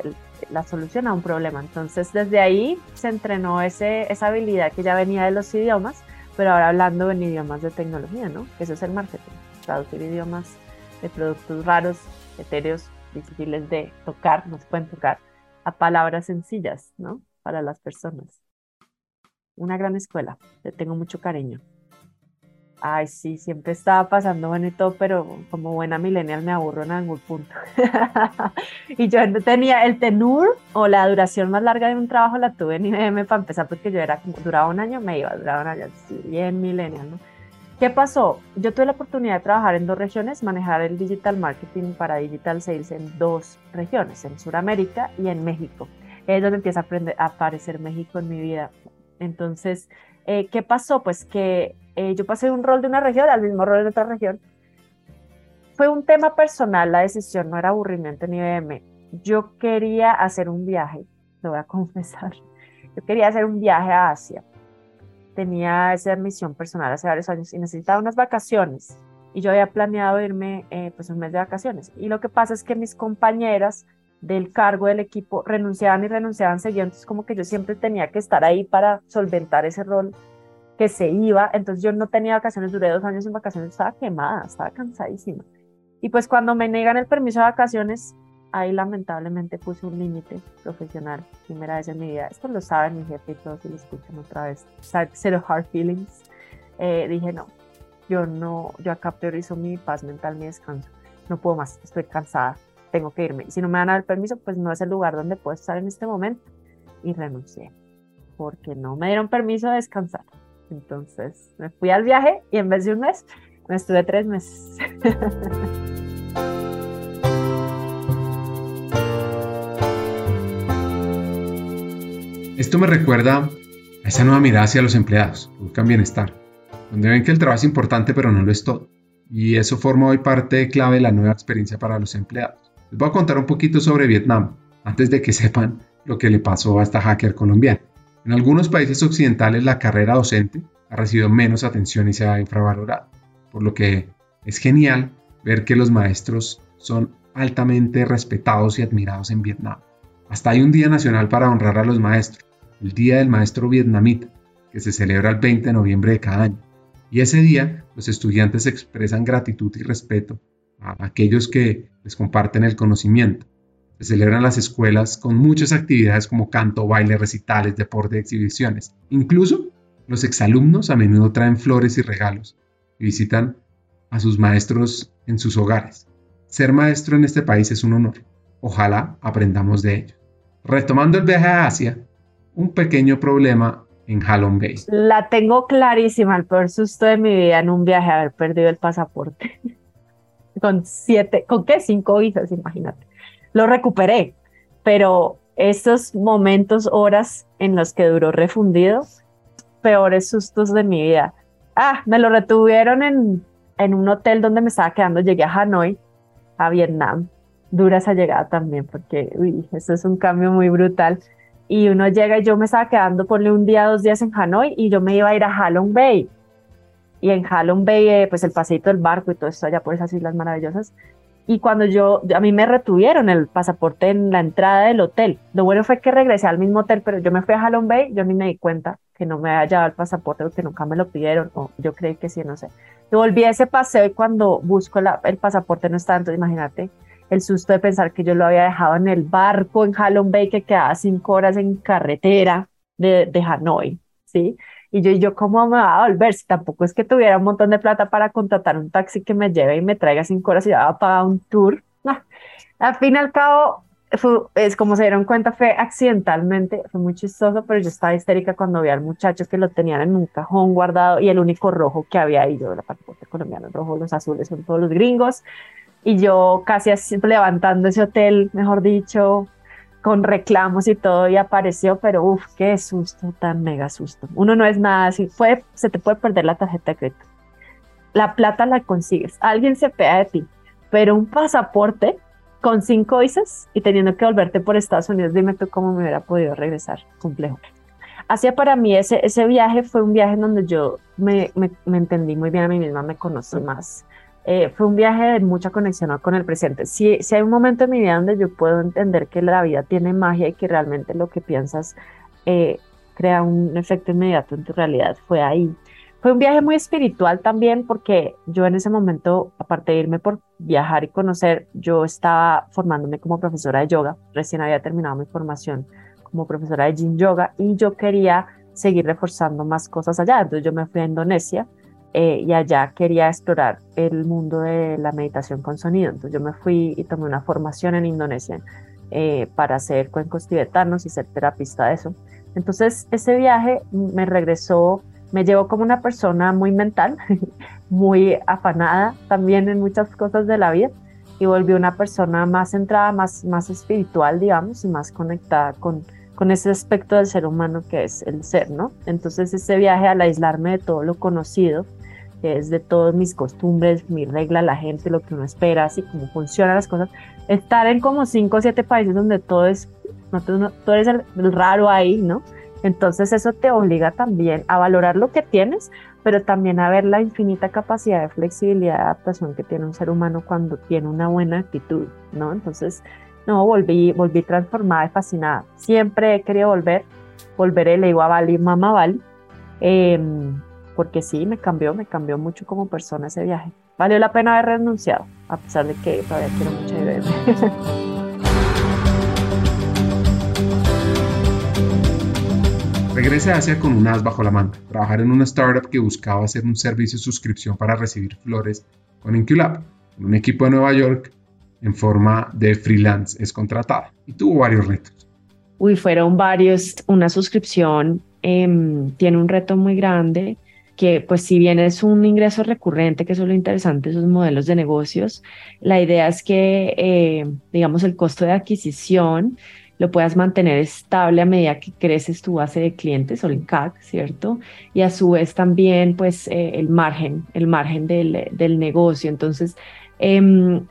la solución a un problema. Entonces, desde ahí se entrenó ese, esa habilidad que ya venía de los idiomas, pero ahora hablando en idiomas de tecnología, ¿no? Eso es el marketing, traducir idiomas de productos raros, etéreos, difíciles de tocar, no se pueden tocar, a palabras sencillas, ¿no? Para las personas. Una gran escuela, le tengo mucho cariño. Ay, sí, siempre estaba pasando bueno y todo, pero como buena millennial me aburro en algún punto. y yo tenía el tenur o la duración más larga de un trabajo la tuve en IBM para empezar, porque yo era como, duraba un año, me iba, duraba un año, bien millennial, ¿no? ¿Qué pasó? Yo tuve la oportunidad de trabajar en dos regiones, manejar el digital marketing para digital sales en dos regiones, en Sudamérica y en México. Es donde empieza a, aprender, a aparecer México en mi vida. Entonces, eh, ¿qué pasó? Pues que eh, yo pasé un rol de una región al mismo rol de otra región. Fue un tema personal la decisión, no era aburrimiento ni IBM. Yo quería hacer un viaje, lo voy a confesar. Yo quería hacer un viaje a Asia. Tenía esa misión personal hace varios años y necesitaba unas vacaciones. Y yo había planeado irme eh, pues un mes de vacaciones. Y lo que pasa es que mis compañeras del cargo del equipo renunciaban y renunciaban seguidos, entonces como que yo siempre tenía que estar ahí para solventar ese rol que se iba, entonces yo no tenía vacaciones, duré dos años en vacaciones, estaba quemada, estaba cansadísima. Y pues cuando me negan el permiso de vacaciones, ahí lamentablemente puse un límite profesional, primera vez en mi vida. Esto lo saben mi jefe y todos si lo escuchan otra vez. Zero hard feelings. Eh, dije, no, yo no, yo acá priorizo mi paz mental, mi descanso. No puedo más, estoy cansada, tengo que irme. Y si no me dan el permiso, pues no es el lugar donde puedo estar en este momento. Y renuncié, porque no me dieron permiso de descansar. Entonces me fui al viaje y en vez de un mes, me estuve tres meses. Esto me recuerda a esa nueva mirada hacia los empleados, buscan bienestar, donde ven que el trabajo es importante pero no lo es todo. Y eso forma hoy parte clave de la nueva experiencia para los empleados. Les voy a contar un poquito sobre Vietnam, antes de que sepan lo que le pasó a esta hacker colombiana. En algunos países occidentales la carrera docente ha recibido menos atención y se ha infravalorado, por lo que es genial ver que los maestros son altamente respetados y admirados en Vietnam. Hasta hay un día nacional para honrar a los maestros, el Día del Maestro Vietnamita, que se celebra el 20 de noviembre de cada año. Y ese día los estudiantes expresan gratitud y respeto a aquellos que les comparten el conocimiento, se celebran las escuelas con muchas actividades como canto, baile, recitales, deporte, exhibiciones. Incluso los exalumnos a menudo traen flores y regalos y visitan a sus maestros en sus hogares. Ser maestro en este país es un honor. Ojalá aprendamos de ello. Retomando el viaje a Asia, un pequeño problema en Halong Bay. La tengo clarísima, el peor susto de mi vida en un viaje, haber perdido el pasaporte. con siete, ¿con qué? Cinco visas, imagínate lo recuperé, pero esos momentos, horas en los que duró refundido, peores sustos de mi vida. Ah, me lo retuvieron en, en un hotel donde me estaba quedando, llegué a Hanoi, a Vietnam. Dura esa llegada también, porque, uy, eso es un cambio muy brutal. Y uno llega y yo me estaba quedando, ponle un día, dos días en Hanoi y yo me iba a ir a Halong Bay. Y en Halong Bay, eh, pues el paseito del barco y todo esto allá por esas islas maravillosas, y cuando yo, a mí me retuvieron el pasaporte en la entrada del hotel. Lo bueno fue que regresé al mismo hotel, pero yo me fui a Halong Bay, yo ni me di cuenta que no me había llevado el pasaporte porque nunca me lo pidieron, o yo creí que sí, no sé. Yo volví ese paseo y cuando busco el pasaporte no está, entonces imagínate el susto de pensar que yo lo había dejado en el barco en Halong Bay que quedaba cinco horas en carretera de, de Hanoi, ¿sí? Y yo, yo, ¿cómo me va a volver? Si tampoco es que tuviera un montón de plata para contratar un taxi que me lleve y me traiga cinco horas y ya va a pagar un tour. Al fin y al cabo, es como se dieron cuenta, fue accidentalmente, fue muy chistoso, pero yo estaba histérica cuando vi al muchacho que lo tenían en un cajón guardado y el único rojo que había ahí, yo la pasaporte colombiano, rojo, los azules son todos los gringos. Y yo casi así levantando ese hotel, mejor dicho, con reclamos y todo y apareció, pero uff, qué susto, tan mega susto. Uno no es nada así, puede, se te puede perder la tarjeta de crédito. La plata la consigues, alguien se pega de ti, pero un pasaporte con cinco visas y teniendo que volverte por Estados Unidos, dime tú cómo me hubiera podido regresar, complejo. Hacia para mí ese, ese viaje fue un viaje en donde yo me, me, me entendí muy bien a mí misma, me conocí más eh, fue un viaje de mucha conexión con el presente. Si, si hay un momento en mi vida donde yo puedo entender que la vida tiene magia y que realmente lo que piensas eh, crea un efecto inmediato en tu realidad, fue ahí. Fue un viaje muy espiritual también porque yo en ese momento, aparte de irme por viajar y conocer, yo estaba formándome como profesora de yoga, recién había terminado mi formación como profesora de Yin Yoga y yo quería seguir reforzando más cosas allá. Entonces yo me fui a Indonesia eh, y allá quería explorar el mundo de la meditación con sonido. Entonces yo me fui y tomé una formación en Indonesia eh, para hacer cuencos tibetanos y ser terapista de eso. Entonces ese viaje me regresó, me llevó como una persona muy mental, muy afanada también en muchas cosas de la vida y volví una persona más centrada, más, más espiritual, digamos, y más conectada con, con ese aspecto del ser humano que es el ser, ¿no? Entonces ese viaje al aislarme de todo lo conocido, que es de todas mis costumbres, mi regla, la gente, lo que uno espera, así como funcionan las cosas, estar en como cinco o siete países donde todo es, no, tú, eres el, raro ahí, ¿no? Entonces eso te obliga también a valorar lo que tienes, pero también a ver la infinita capacidad de flexibilidad y adaptación que tiene un ser humano cuando tiene una buena actitud, ¿no? Entonces, no, volví, volví transformada y fascinada. Siempre he querido volver, volveré, le digo a Bali, mamá Bali. Eh, porque sí, me cambió, me cambió mucho como persona ese viaje. Valió la pena haber renunciado, a pesar de que todavía quiero mucho IBM. Regrese a Asia con un as bajo la manga, trabajar en una startup que buscaba hacer un servicio de suscripción para recibir flores con Inculab. Un equipo de Nueva York en forma de freelance es contratada y tuvo varios retos. Uy, fueron varios. Una suscripción em, tiene un reto muy grande que pues si bien es un ingreso recurrente, que es lo interesante de esos modelos de negocios, la idea es que, eh, digamos, el costo de adquisición lo puedas mantener estable a medida que creces tu base de clientes o el CAC, ¿cierto? Y a su vez también, pues, eh, el margen, el margen del, del negocio. Entonces, eh,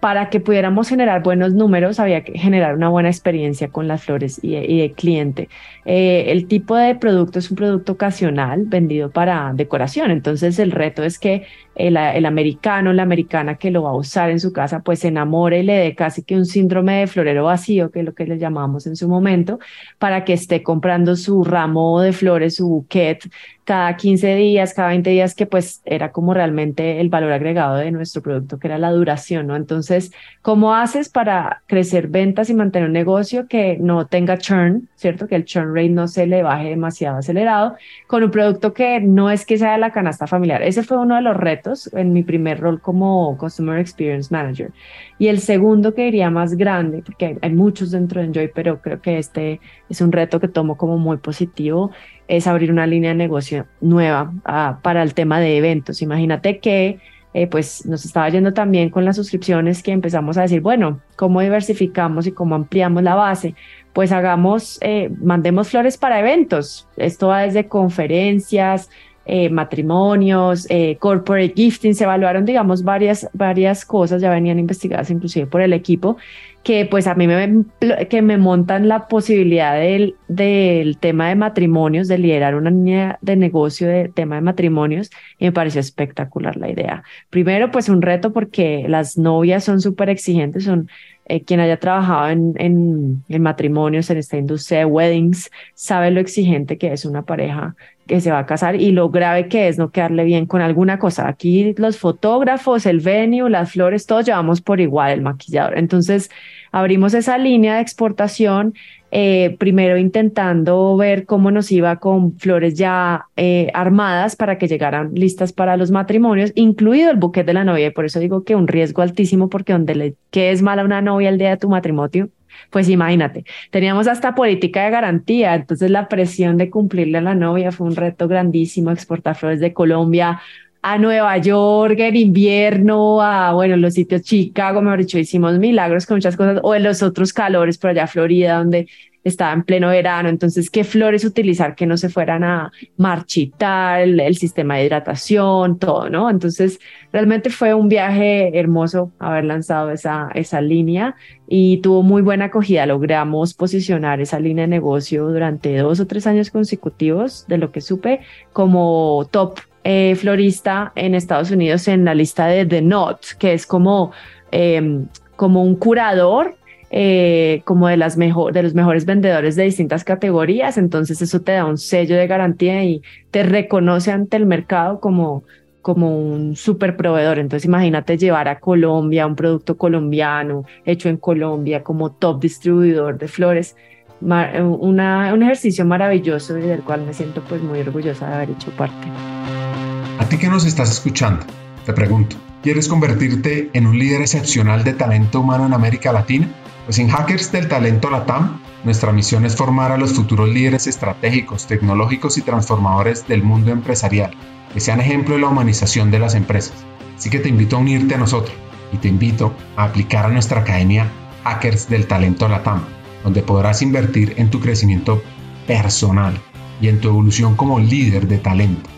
para que pudiéramos generar buenos números había que generar una buena experiencia con las flores y, de cliente. Eh, el tipo de producto es un producto ocasional vendido para decoración, entonces el reto es que el, el, americano, la americana que lo va a usar en su casa, pues se enamore y le dé casi que un síndrome de florero vacío, que es lo que le llamamos en su momento, para que esté comprando su ramo de flores, su bouquet, cada 15 días, cada 20 días, que pues era como realmente el valor agregado de nuestro producto, que era la duración, ¿no? Entonces, ¿cómo haces para crecer ventas y mantener un negocio que no tenga churn, ¿cierto? Que el churn rate no se le baje demasiado acelerado, con un producto que no es que sea de la canasta familiar. Ese fue uno de los retos en mi primer rol como Customer Experience Manager. Y el segundo que diría más grande, porque hay, muchos dentro de Enjoy, pero creo que este es un reto que tomo como muy positivo, es abrir una línea de negocio nueva ah, para el tema de eventos. Imagínate que eh, pues nos estaba yendo también con las suscripciones que empezamos a decir, bueno, ¿cómo diversificamos y cómo ampliamos la base? Pues hagamos, eh, mandemos flores para eventos. Esto va desde conferencias, eh, matrimonios, corporate gifting, se evaluaron, digamos, varias, varias cosas, ya venían investigadas inclusive por el equipo, que pues a mí me, que me montan la posibilidad del, del tema de matrimonios, de liderar una línea de negocio de tema de matrimonios, y me pareció espectacular la idea. Primero, pues un reto porque las novias son súper exigentes, son eh, quien haya trabajado en, en, en, matrimonios, en esta industria de weddings, sabe lo exigente que es una pareja que se va a casar y lo grave que es no quedarle bien con alguna cosa. Aquí los fotógrafos, el venue, las flores, todos llevamos por igual el maquillador. Entonces, abrimos esa línea de exportación, eh, primero intentando ver cómo nos iba con flores ya eh, armadas para que llegaran listas para los matrimonios, incluido el buquete de la novia. Por eso digo que un riesgo altísimo, porque donde le quedes mal a una novia el día de tu matrimonio, pues imagínate, teníamos hasta política de garantía, entonces la presión de cumplirle a la novia fue un reto grandísimo, exportar flores de Colombia a Nueva York en invierno, a, bueno, los sitios Chicago, mejor dicho, hicimos milagros con muchas cosas, o en los otros calores por allá Florida, donde estaba en pleno verano, entonces qué flores utilizar que no se fueran a marchitar, el, sistema de hidratación, todo, ¿no? Entonces realmente fue un viaje hermoso haber lanzado esa, esa línea y tuvo muy buena acogida, logramos posicionar esa línea de negocio durante dos o tres años consecutivos, de lo que supe, como top eh, florista en Estados Unidos en la lista de The Not, que es como, em, como un curador eh, como de, las mejor, de los mejores vendedores de distintas categorías, entonces eso te da un sello de garantía y te reconoce ante el mercado como, como un super proveedor. Entonces imagínate llevar a Colombia un producto colombiano hecho en Colombia como top distribuidor de flores. Una, un ejercicio maravilloso y del cual me siento pues muy orgullosa de haber hecho parte. A ti que nos estás escuchando, te pregunto, ¿quieres convertirte en un líder excepcional de talento humano en América Latina? Pues en Hackers del Talento Latam, nuestra misión es formar a los futuros líderes estratégicos, tecnológicos y transformadores del mundo empresarial, que sean ejemplo de la humanización de las empresas. Así que te invito a unirte a nosotros y te invito a aplicar a nuestra academia Hackers del Talento Latam, donde podrás invertir en tu crecimiento personal y en tu evolución como líder de talento.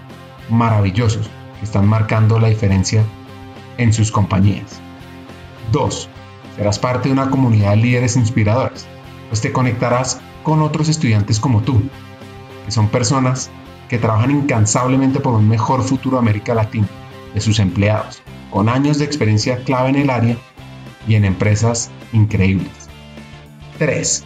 maravillosos que están marcando la diferencia en sus compañías. 2. Serás parte de una comunidad de líderes inspiradores, pues te conectarás con otros estudiantes como tú, que son personas que trabajan incansablemente por un mejor futuro de América Latina, de sus empleados, con años de experiencia clave en el área y en empresas increíbles. 3.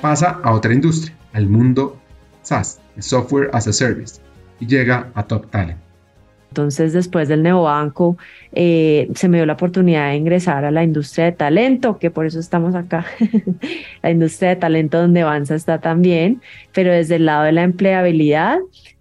Pasa a otra industria, al mundo SaaS, Software as a Service y llega a Top Talent. Entonces, después del neobanco, eh, se me dio la oportunidad de ingresar a la industria de talento, que por eso estamos acá. la industria de talento donde Avanza está también, pero desde el lado de la empleabilidad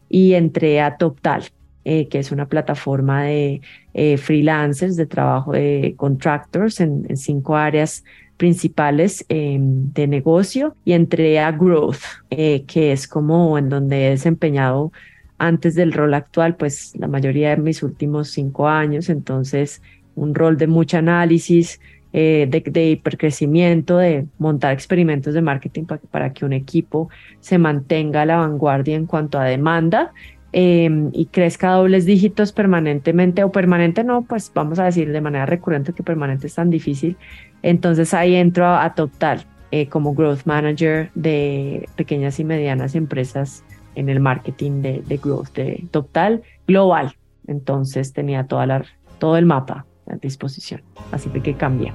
y entré a TopTal, eh, que es una plataforma de eh, freelancers, de trabajo de contractors en, en cinco áreas principales em, de negocio y entré a Growth, que es como en donde he desempeñado antes del rol actual, pues la mayoría de mis últimos cinco años, entonces un rol de mucho análisis, eh, de, hipercrecimiento, de montar experimentos de marketing para, que un equipo se mantenga a la vanguardia en cuanto a demanda em, y crezca a dobles dígitos permanentemente o permanente no, pues vamos a decir de manera recurrente que permanente es tan difícil. Entonces ahí entro a, a Total eh, como Growth Manager de pequeñas y medianas empresas en el marketing de, de growth de Total global. Entonces tenía toda la, todo el mapa a disposición. Así que cambia.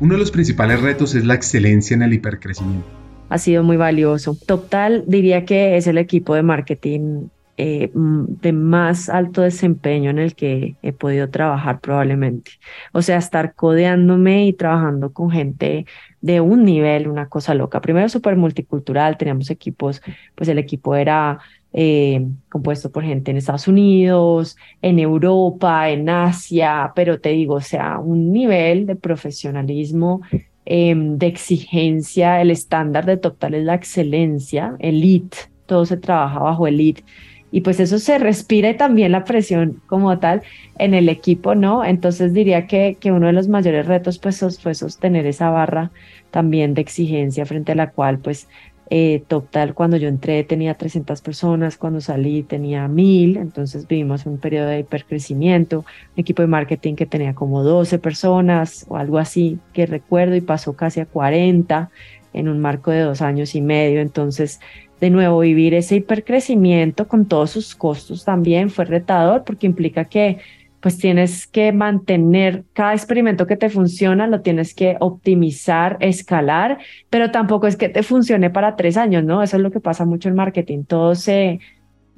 Uno de los principales retos es la excelencia en el hipercrecimiento. Ha sido muy valioso. Total diría que es el equipo de marketing eh, de más alto desempeño en el que he podido trabajar probablemente. O sea, estar codeándome y trabajando con gente de un nivel, una cosa loca. Primero súper multicultural, teníamos equipos, pues el equipo era eh, compuesto por gente en Estados Unidos, en Europa, en Asia, pero te digo, o sea, un nivel de profesionalismo, em, de exigencia, el estándar de total es la excelencia, elite, todo se trabaja bajo elite y pues eso se respira y también la presión como tal en el equipo, ¿no? Entonces diría que, que uno de los mayores retos pues fue sostener esa barra también de exigencia frente a la cual pues Eh, total, cuando yo entré tenía 300 personas, cuando salí tenía 1000, entonces vivimos un periodo de hipercrecimiento, un equipo de marketing que tenía como 12 personas o algo así que recuerdo y pasó casi a 40 en un marco de dos años y medio, entonces de nuevo vivir ese hipercrecimiento con todos sus costos también fue retador porque implica que pues tienes que mantener cada experimento que te funciona, lo tienes que optimizar, escalar, pero tampoco es que te funcione para tres años, ¿no? Eso es lo que pasa mucho en marketing. Todo se,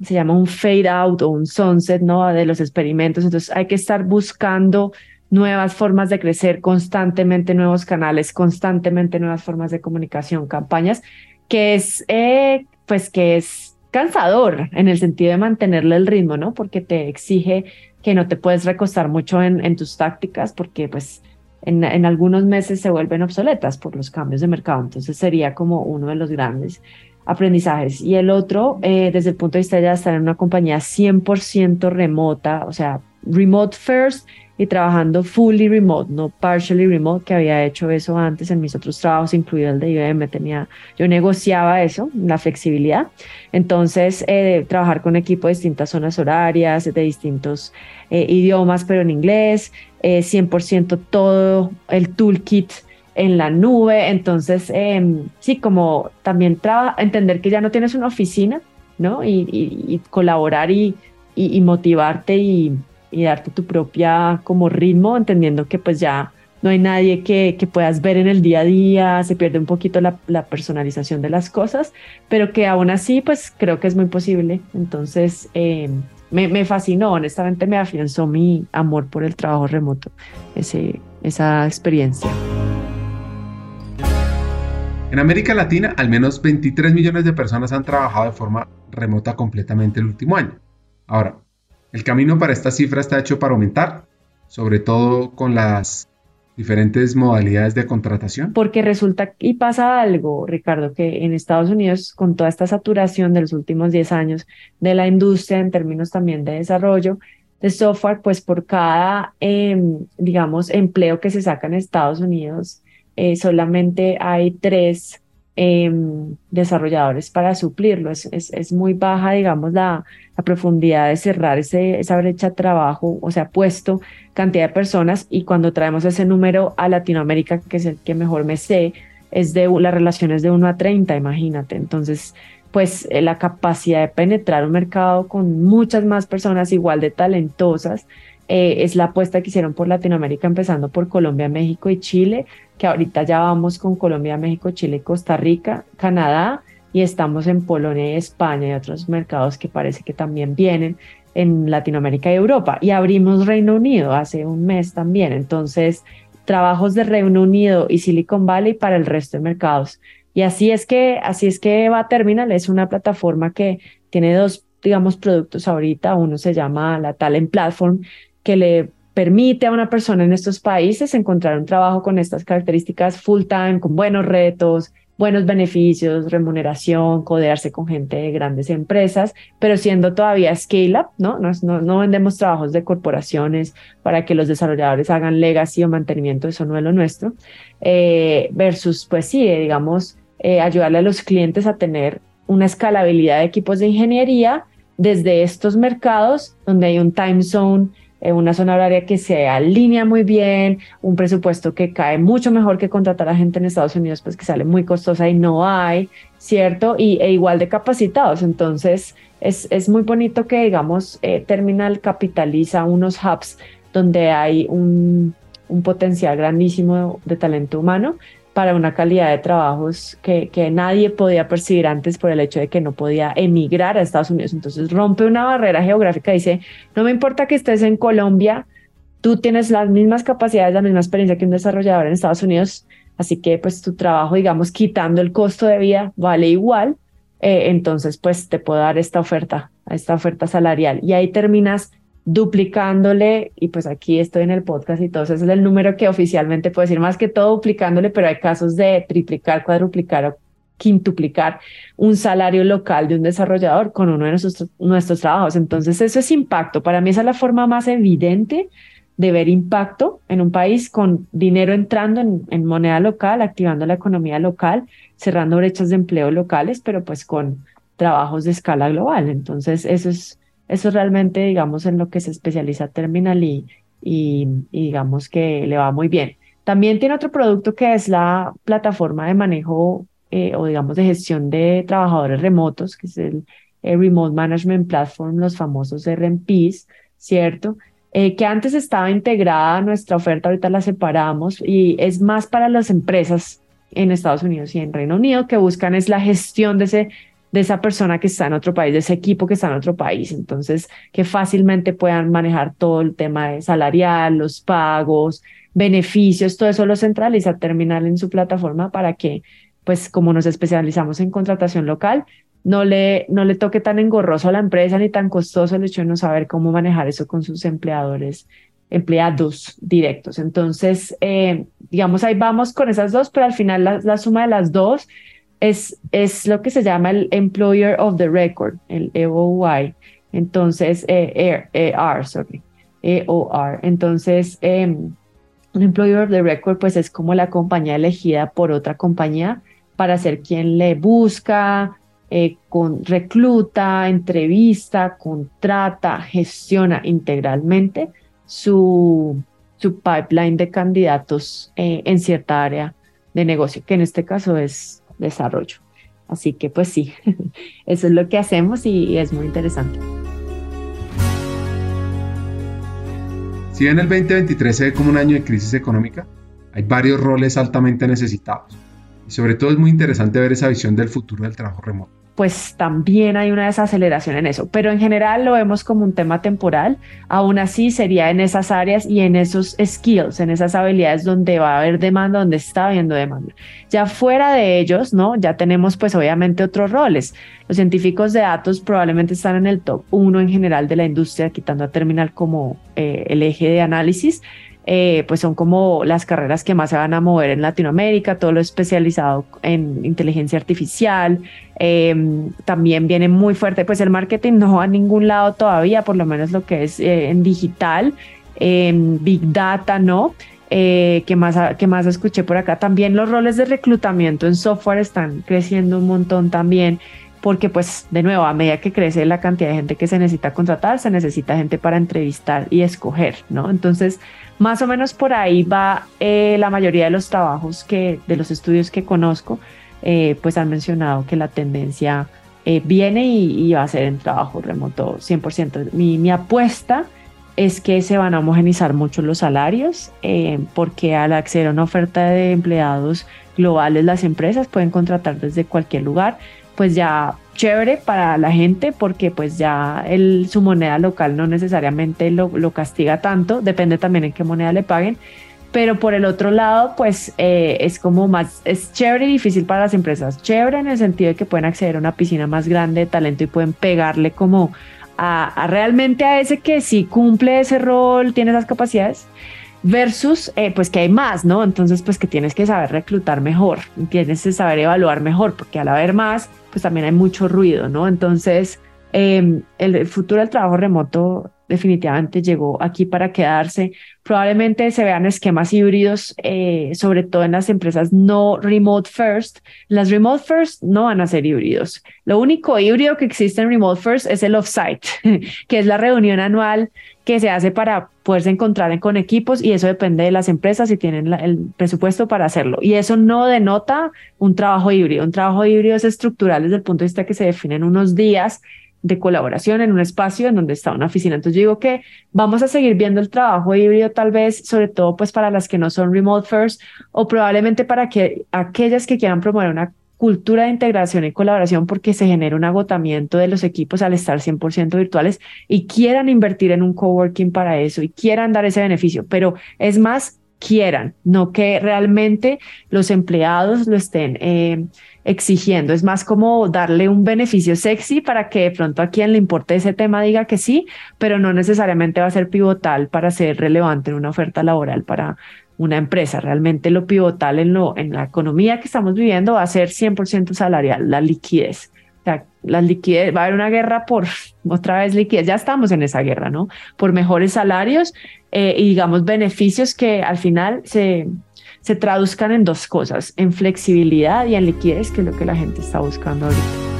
se llama un fade out o un sunset, ¿no? De los experimentos. Entonces hay que estar buscando nuevas formas de crecer constantemente, nuevos canales, constantemente nuevas formas de comunicación, campañas, que es, eh, pues que es cansador en el sentido de mantenerle el ritmo, ¿no? Porque te exige que no te puedes recostar mucho en, en tus tácticas porque pues en, en, algunos meses se vuelven obsoletas por los cambios de mercado. Entonces sería como uno de los grandes aprendizajes. Y el otro, eh, desde el punto de vista de estar en una compañía 100% remota, o sea, remote first y trabajando fully remote, no partially remote, que había hecho eso antes en mis otros trabajos, incluido el de IBM, tenía, yo negociaba eso, la flexibilidad. Entonces, eh, trabajar con equipo de distintas zonas horarias, de distintos eh, idiomas, pero en inglés, 100% eh, todo el toolkit en la nube. Entonces, em, sí, como también entender que ya no tienes una oficina, ¿no? Y, colaborar y, y motivarte y y darte tu propia como ritmo, entendiendo que pues ya no hay nadie que, que puedas ver en el día a día, se pierde un poquito la, la, personalización de las cosas, pero que aún así pues creo que es muy posible. Entonces em, me, me, fascinó, honestamente me afianzó mi amor por el trabajo remoto, ese, esa experiencia. En América Latina, al menos 23 millones de personas han trabajado de forma remota completamente el último año. Ahora, el camino para esta cifra está hecho para aumentar, sobre todo con las diferentes modalidades de contratación? Porque resulta y pasa algo, Ricardo, que en Estados Unidos, con toda esta saturación de los últimos 10 años de la industria en términos también de desarrollo de software, pues por cada, em, digamos, empleo que se saca en Estados Unidos, eh, solamente hay tres Em, desarrolladores para suplirlo. Es, es, muy baja, digamos, la, la profundidad de cerrar ese, esa brecha de trabajo, o sea, puesto cantidad de personas y cuando traemos ese número a Latinoamérica, que es el que mejor me sé, es de las relaciones de 1 a 30, imagínate. Entonces, pues eh, la capacidad de penetrar un mercado con muchas más personas igual de talentosas eh, es la apuesta que hicieron por Latinoamérica, empezando por Colombia, México y Chile, que ahorita ya vamos con Colombia, México, Chile, Costa Rica, Canadá y estamos en Polonia y España y otros mercados que parece que también vienen en Latinoamérica y Europa. Y abrimos Reino Unido hace un mes también. Entonces, trabajos de Reino Unido y Silicon Valley para el resto de mercados. Y así es que, así es que va Terminal, es una plataforma que tiene dos, digamos, productos ahorita. Uno se llama la Talent Platform, que le permite a una persona en estos países encontrar un trabajo con estas características full time, con buenos retos, buenos beneficios, remuneración, codearse con gente de grandes empresas, pero siendo todavía scale up, ¿no? No, no, vendemos trabajos de corporaciones para que los desarrolladores hagan legacy o mantenimiento, eso no es lo nuestro, eh, versus, pues sí, digamos, eh, ayudarle a los clientes a tener una escalabilidad de equipos de ingeniería desde estos mercados donde hay un time zone una zona horaria que se alinea muy bien, un presupuesto que cae mucho mejor que contratar a gente en Estados Unidos, pues que sale muy costosa y no hay, ¿cierto? Y, e igual de capacitados. Entonces, es, es muy bonito que, digamos, eh, Terminal capitaliza unos hubs donde hay un, un potencial grandísimo de talento humano para una calidad de trabajos que, que, nadie podía percibir antes por el hecho de que no podía emigrar a Estados Unidos. Entonces rompe una barrera geográfica, dice, no me importa que estés en Colombia, tú tienes las mismas capacidades, la misma experiencia que un desarrollador en Estados Unidos, así que pues tu trabajo, digamos, quitando el costo de vida, vale igual, eh, entonces pues te puedo dar esta oferta, esta oferta salarial. Y ahí terminas duplicándole, y pues aquí estoy en el podcast y todo eso es el número que oficialmente puedo decir, más que todo duplicándole, pero hay casos de triplicar, cuadruplicar o quintuplicar un salario local de un desarrollador con uno de nuestros, nuestros trabajos. Entonces, eso es impacto. Para mí esa es la forma más evidente de ver impacto en un país con dinero entrando en, moneda local, activando la economía local, cerrando brechas de empleo locales, pero pues con trabajos de escala global. Entonces, eso es, eso realmente, digamos, en lo que se especializa Terminal y, y, digamos que le va muy bien. También tiene otro producto que es la plataforma de manejo eh, o digamos de gestión de trabajadores remotos, que es el, el Remote Management Platform, los famosos RMPs, ¿cierto? Eh, que antes estaba integrada a nuestra oferta, ahorita la separamos y es más para las empresas en Estados Unidos y en Reino Unido que buscan es la gestión de, ese, de esa persona que está en otro país, de ese equipo que está en otro país. Entonces, que fácilmente puedan manejar todo el tema de salarial, los pagos, beneficios, todo eso lo centraliza Terminal en su plataforma para que, pues como nos especializamos en contratación local, no le, no le toque tan engorroso a la empresa ni tan costoso el hecho de no saber cómo manejar eso con sus empleadores, empleados directos. Entonces, eh, digamos, ahí vamos con esas dos, pero al final la, suma de las dos es, es lo que se llama el Employer of the Record, el EOY. Entonces, eh, ER, sorry, EOR. Entonces, em, un Employer of the Record, pues es como la compañía elegida por otra compañía para ser quien le busca, eh, con, recluta, entrevista, contrata, gestiona integralmente su, su pipeline de candidatos eh, en cierta área de negocio, que en este caso es desarrollo. Así que pues sí, eso es lo que hacemos y es muy interesante. Si bien el 2023 se ve como un año de crisis económica, hay varios roles altamente necesitados. Y sobre todo es muy interesante ver esa visión del futuro del trabajo remoto pues también hay una desaceleración en eso, pero en general lo vemos como un tema temporal, aún así sería en esas áreas y en esos skills, en esas habilidades donde va a haber demanda, donde está habiendo demanda. Ya fuera de ellos, ¿no? Ya tenemos pues obviamente otros roles. Los científicos de datos probablemente están en el top uno en general de la industria, quitando a Terminal como eh, el eje de análisis, eh, pues son como las carreras que más se van a mover en Latinoamérica, todo lo especializado en inteligencia artificial. Em, también viene muy fuerte, pues el marketing no va a ningún lado todavía, por lo menos lo que es eh, en digital, en Big Data, ¿no? Eh, que, más, que más escuché por acá. También los roles de reclutamiento en software están creciendo un montón también porque pues de nuevo, a medida que crece la cantidad de gente que se necesita contratar, se necesita gente para entrevistar y escoger, ¿no? Entonces, más o menos por ahí va eh, la mayoría de los trabajos que, de los estudios que conozco, eh, pues han mencionado que la tendencia eh, viene y, va a ser en trabajo remoto 100%. Mi, mi apuesta es que se van a homogenizar mucho los salarios, porque al acceder a una oferta de empleados globales, las empresas pueden contratar desde cualquier lugar, pues ya chévere para la gente porque pues ya su moneda local no necesariamente lo, lo, castiga tanto, depende también en qué moneda le paguen, pero por el otro lado pues eh, es como más, es chévere y difícil para las empresas, chévere en el sentido de que pueden acceder a una piscina más grande de talento y pueden pegarle como a, realmente a ese que sí cumple ese rol, tiene esas capacidades versus eh, pues que hay más, ¿no? Entonces pues que tienes que saber reclutar mejor, tienes que saber evaluar mejor, porque al haber más, pues también hay mucho ruido, ¿no? Entonces, em, el, futuro del trabajo remoto definitivamente llegó aquí para quedarse. Probablemente se vean esquemas híbridos, eh, sobre todo en las empresas no remote first. Las remote first no van a ser híbridos. Lo único híbrido que existe en remote first es el offsite, que es la reunión anual que se hace para poderse encontrar con equipos y eso depende de las empresas si tienen el presupuesto para hacerlo. Y eso no denota un trabajo híbrido. Un trabajo híbrido es estructural desde el punto de vista que se definen unos días de colaboración en un espacio en donde está una oficina. Entonces yo digo que vamos a seguir viendo el trabajo híbrido tal vez, sobre todo pues para las que no son remote first o probablemente para que aquellas que quieran promover una cultura de integración y colaboración porque se genera un agotamiento de los equipos al estar 100% virtuales y quieran invertir en un coworking para eso y quieran dar ese beneficio, pero es más, quieran, no que realmente los empleados lo estén eh, exigiendo. Es más como darle un beneficio sexy para que de pronto a quien le importe ese tema diga que sí, pero no necesariamente va a ser pivotal para ser relevante en una oferta laboral para una empresa. Realmente lo pivotal en, lo, en la economía que estamos viviendo va a ser 100% salarial, la liquidez. sea, las liquidez, va a haber una guerra por otra vez liquidez, ya estamos en esa guerra, ¿no? Por mejores salarios eh, y digamos beneficios que al final se, se traduzcan en dos cosas, en flexibilidad y en liquidez, que es lo que la gente está buscando ahorita.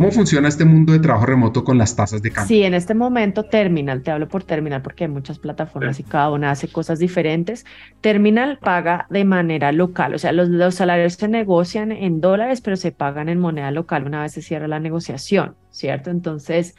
¿Cómo funciona este mundo de trabajo remoto con las tasas de cambio? Sí, en este momento Terminal, te hablo por Terminal porque hay muchas plataformas y cada una hace cosas diferentes. Terminal paga de manera local, o sea, los, los salarios se negocian en dólares, pero se pagan en moneda local una vez se cierra la negociación, ¿cierto? Entonces,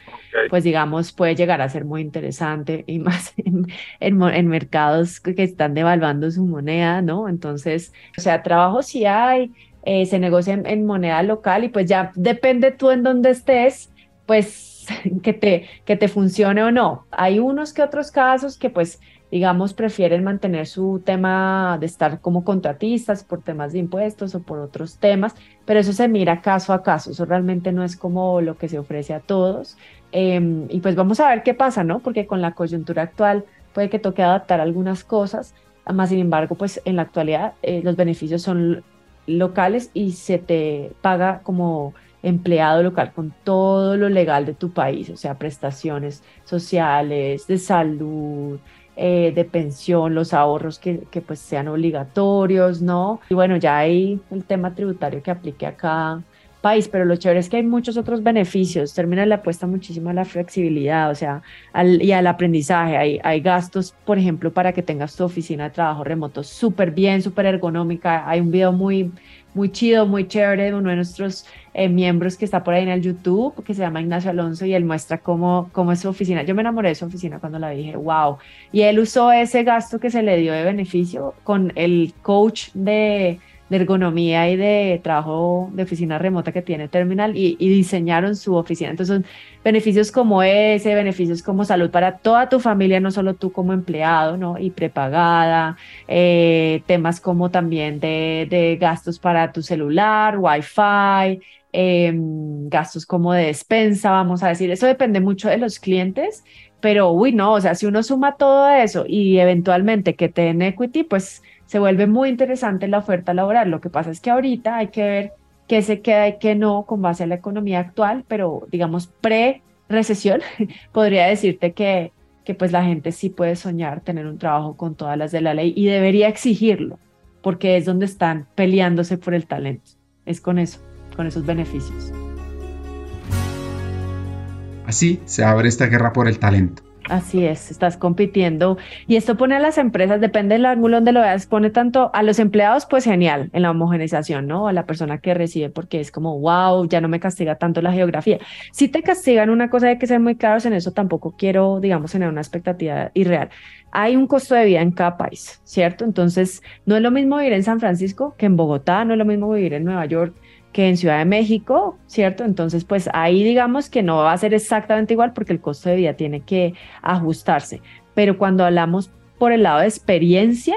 pues digamos, puede llegar a ser muy interesante y más en, en, mercados que están devaluando su moneda, ¿no? Entonces, o sea, trabajo sí hay eh, se negocia en, moneda local y pues ya depende tú en dónde estés, pues que te, que te funcione o no. Hay unos que otros casos que pues digamos prefieren mantener su tema de estar como contratistas por temas de impuestos o por otros temas, pero eso se mira caso a caso, eso realmente no es como lo que se ofrece a todos. Em, y pues vamos a ver qué pasa, ¿no? Porque con la coyuntura actual puede que toque adaptar algunas cosas, más sin embargo, pues en la actualidad eh, los beneficios son locales y se te paga como empleado local con todo lo legal de tu país, o sea, prestaciones sociales, de salud, eh, de pensión, los ahorros que, que, pues sean obligatorios, ¿no? Y bueno, ya hay el tema tributario que aplique acá país, pero lo chévere es que hay muchos otros beneficios. Termina la apuesta muchísimo a la flexibilidad, o sea, al, y al aprendizaje. Hay, hay gastos, por ejemplo, para que tengas tu oficina de trabajo remoto súper bien, súper ergonómica. Hay un video muy, muy chido, muy chévere de uno de nuestros eh, miembros que está por ahí en el YouTube, que se llama Ignacio Alonso, y él muestra cómo, cómo es su oficina. Yo me enamoré de su oficina cuando la dije, wow. Y él usó ese gasto que se le dio de beneficio con el coach de de ergonomía y de trabajo de oficina remota que tiene Terminal y, diseñaron su oficina. Entonces, beneficios como ese, beneficios como salud para toda tu familia, no solo tú como empleado, ¿no? Y prepagada, eh, temas como también de, de, gastos para tu celular, wifi, eh, gastos como de despensa, vamos a decir. Eso depende mucho de los clientes, pero uy, no, o sea, si uno suma todo eso y eventualmente que te den equity, pues se vuelve muy interesante la oferta laboral. Lo que pasa es que ahorita hay que ver qué se queda y qué no con base a la economía actual, pero digamos pre-recesión, podría decirte que, que pues la gente sí puede soñar tener un trabajo con todas las de la ley y debería exigirlo, porque es donde están peleándose por el talento. Es con eso, con esos beneficios. Así se abre esta guerra por el talento. Así es, estás compitiendo y esto pone a las empresas, depende del ángulo donde lo veas, pone tanto a los empleados, pues genial en la homogenización, ¿no? A la persona que recibe porque es como, wow, ya no me castiga tanto la geografía. Si te castigan una cosa, hay que ser muy claros en eso, tampoco quiero, digamos, tener una expectativa irreal. Hay un costo de vida en cada país, ¿cierto? Entonces, no es lo mismo vivir en San Francisco que en Bogotá, no es lo mismo vivir en Nueva York que en Ciudad de México, ¿cierto? Entonces, pues ahí digamos que no va a ser exactamente igual porque el costo de vida tiene que ajustarse. Pero cuando hablamos por el lado de experiencia,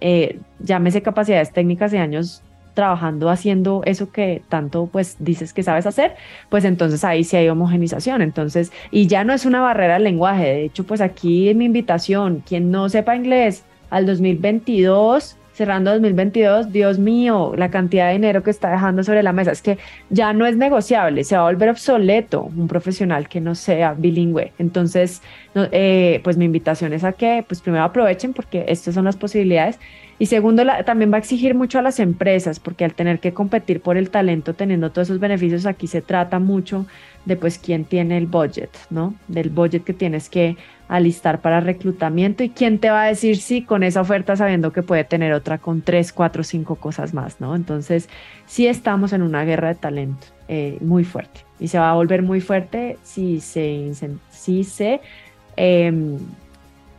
eh, llámese capacidades técnicas y años trabajando haciendo eso que tanto pues dices que sabes hacer, pues entonces ahí sí hay homogenización. Entonces, y ya no es una barrera al lenguaje. De hecho, pues aquí en mi invitación, quien no sepa inglés al 2022 cerrando 2022, Dios mío, la cantidad de dinero que está dejando sobre la mesa es que ya no es negociable, se va a volver obsoleto un profesional que no sea bilingüe. Entonces, eh, pues mi invitación es a que, pues primero aprovechen porque estas son las posibilidades. Y segundo, también va a exigir mucho a las empresas, porque al tener que competir por el talento, teniendo todos esos beneficios, aquí se trata mucho de pues quién tiene el budget, ¿no? Del budget que tienes que alistar para reclutamiento y quién te va a decir sí con esa oferta sabiendo que puede tener otra con tres, cuatro, cinco cosas más, ¿no? Entonces, sí estamos en una guerra de talento eh, muy fuerte y se va a volver muy fuerte si se, si se, em,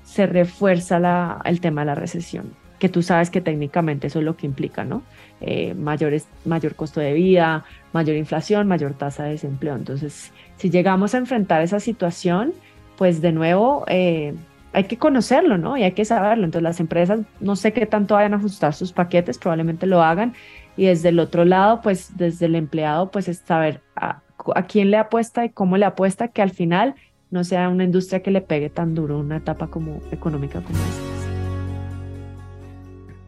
se refuerza la, el tema de la recesión, que tú sabes que técnicamente eso es lo que implica, ¿no? Eh, mayores, mayor costo de vida, mayor inflación, mayor tasa de desempleo. Entonces, si llegamos a enfrentar esa situación, pues de nuevo eh, hay que conocerlo, ¿no? Y hay que saberlo. Entonces las empresas no sé qué tanto vayan a ajustar sus paquetes, probablemente lo hagan. Y desde el otro lado, pues desde el empleado, pues es saber a, quién le apuesta y cómo le apuesta, que al final no sea una industria que le pegue tan duro una etapa como económica como esta.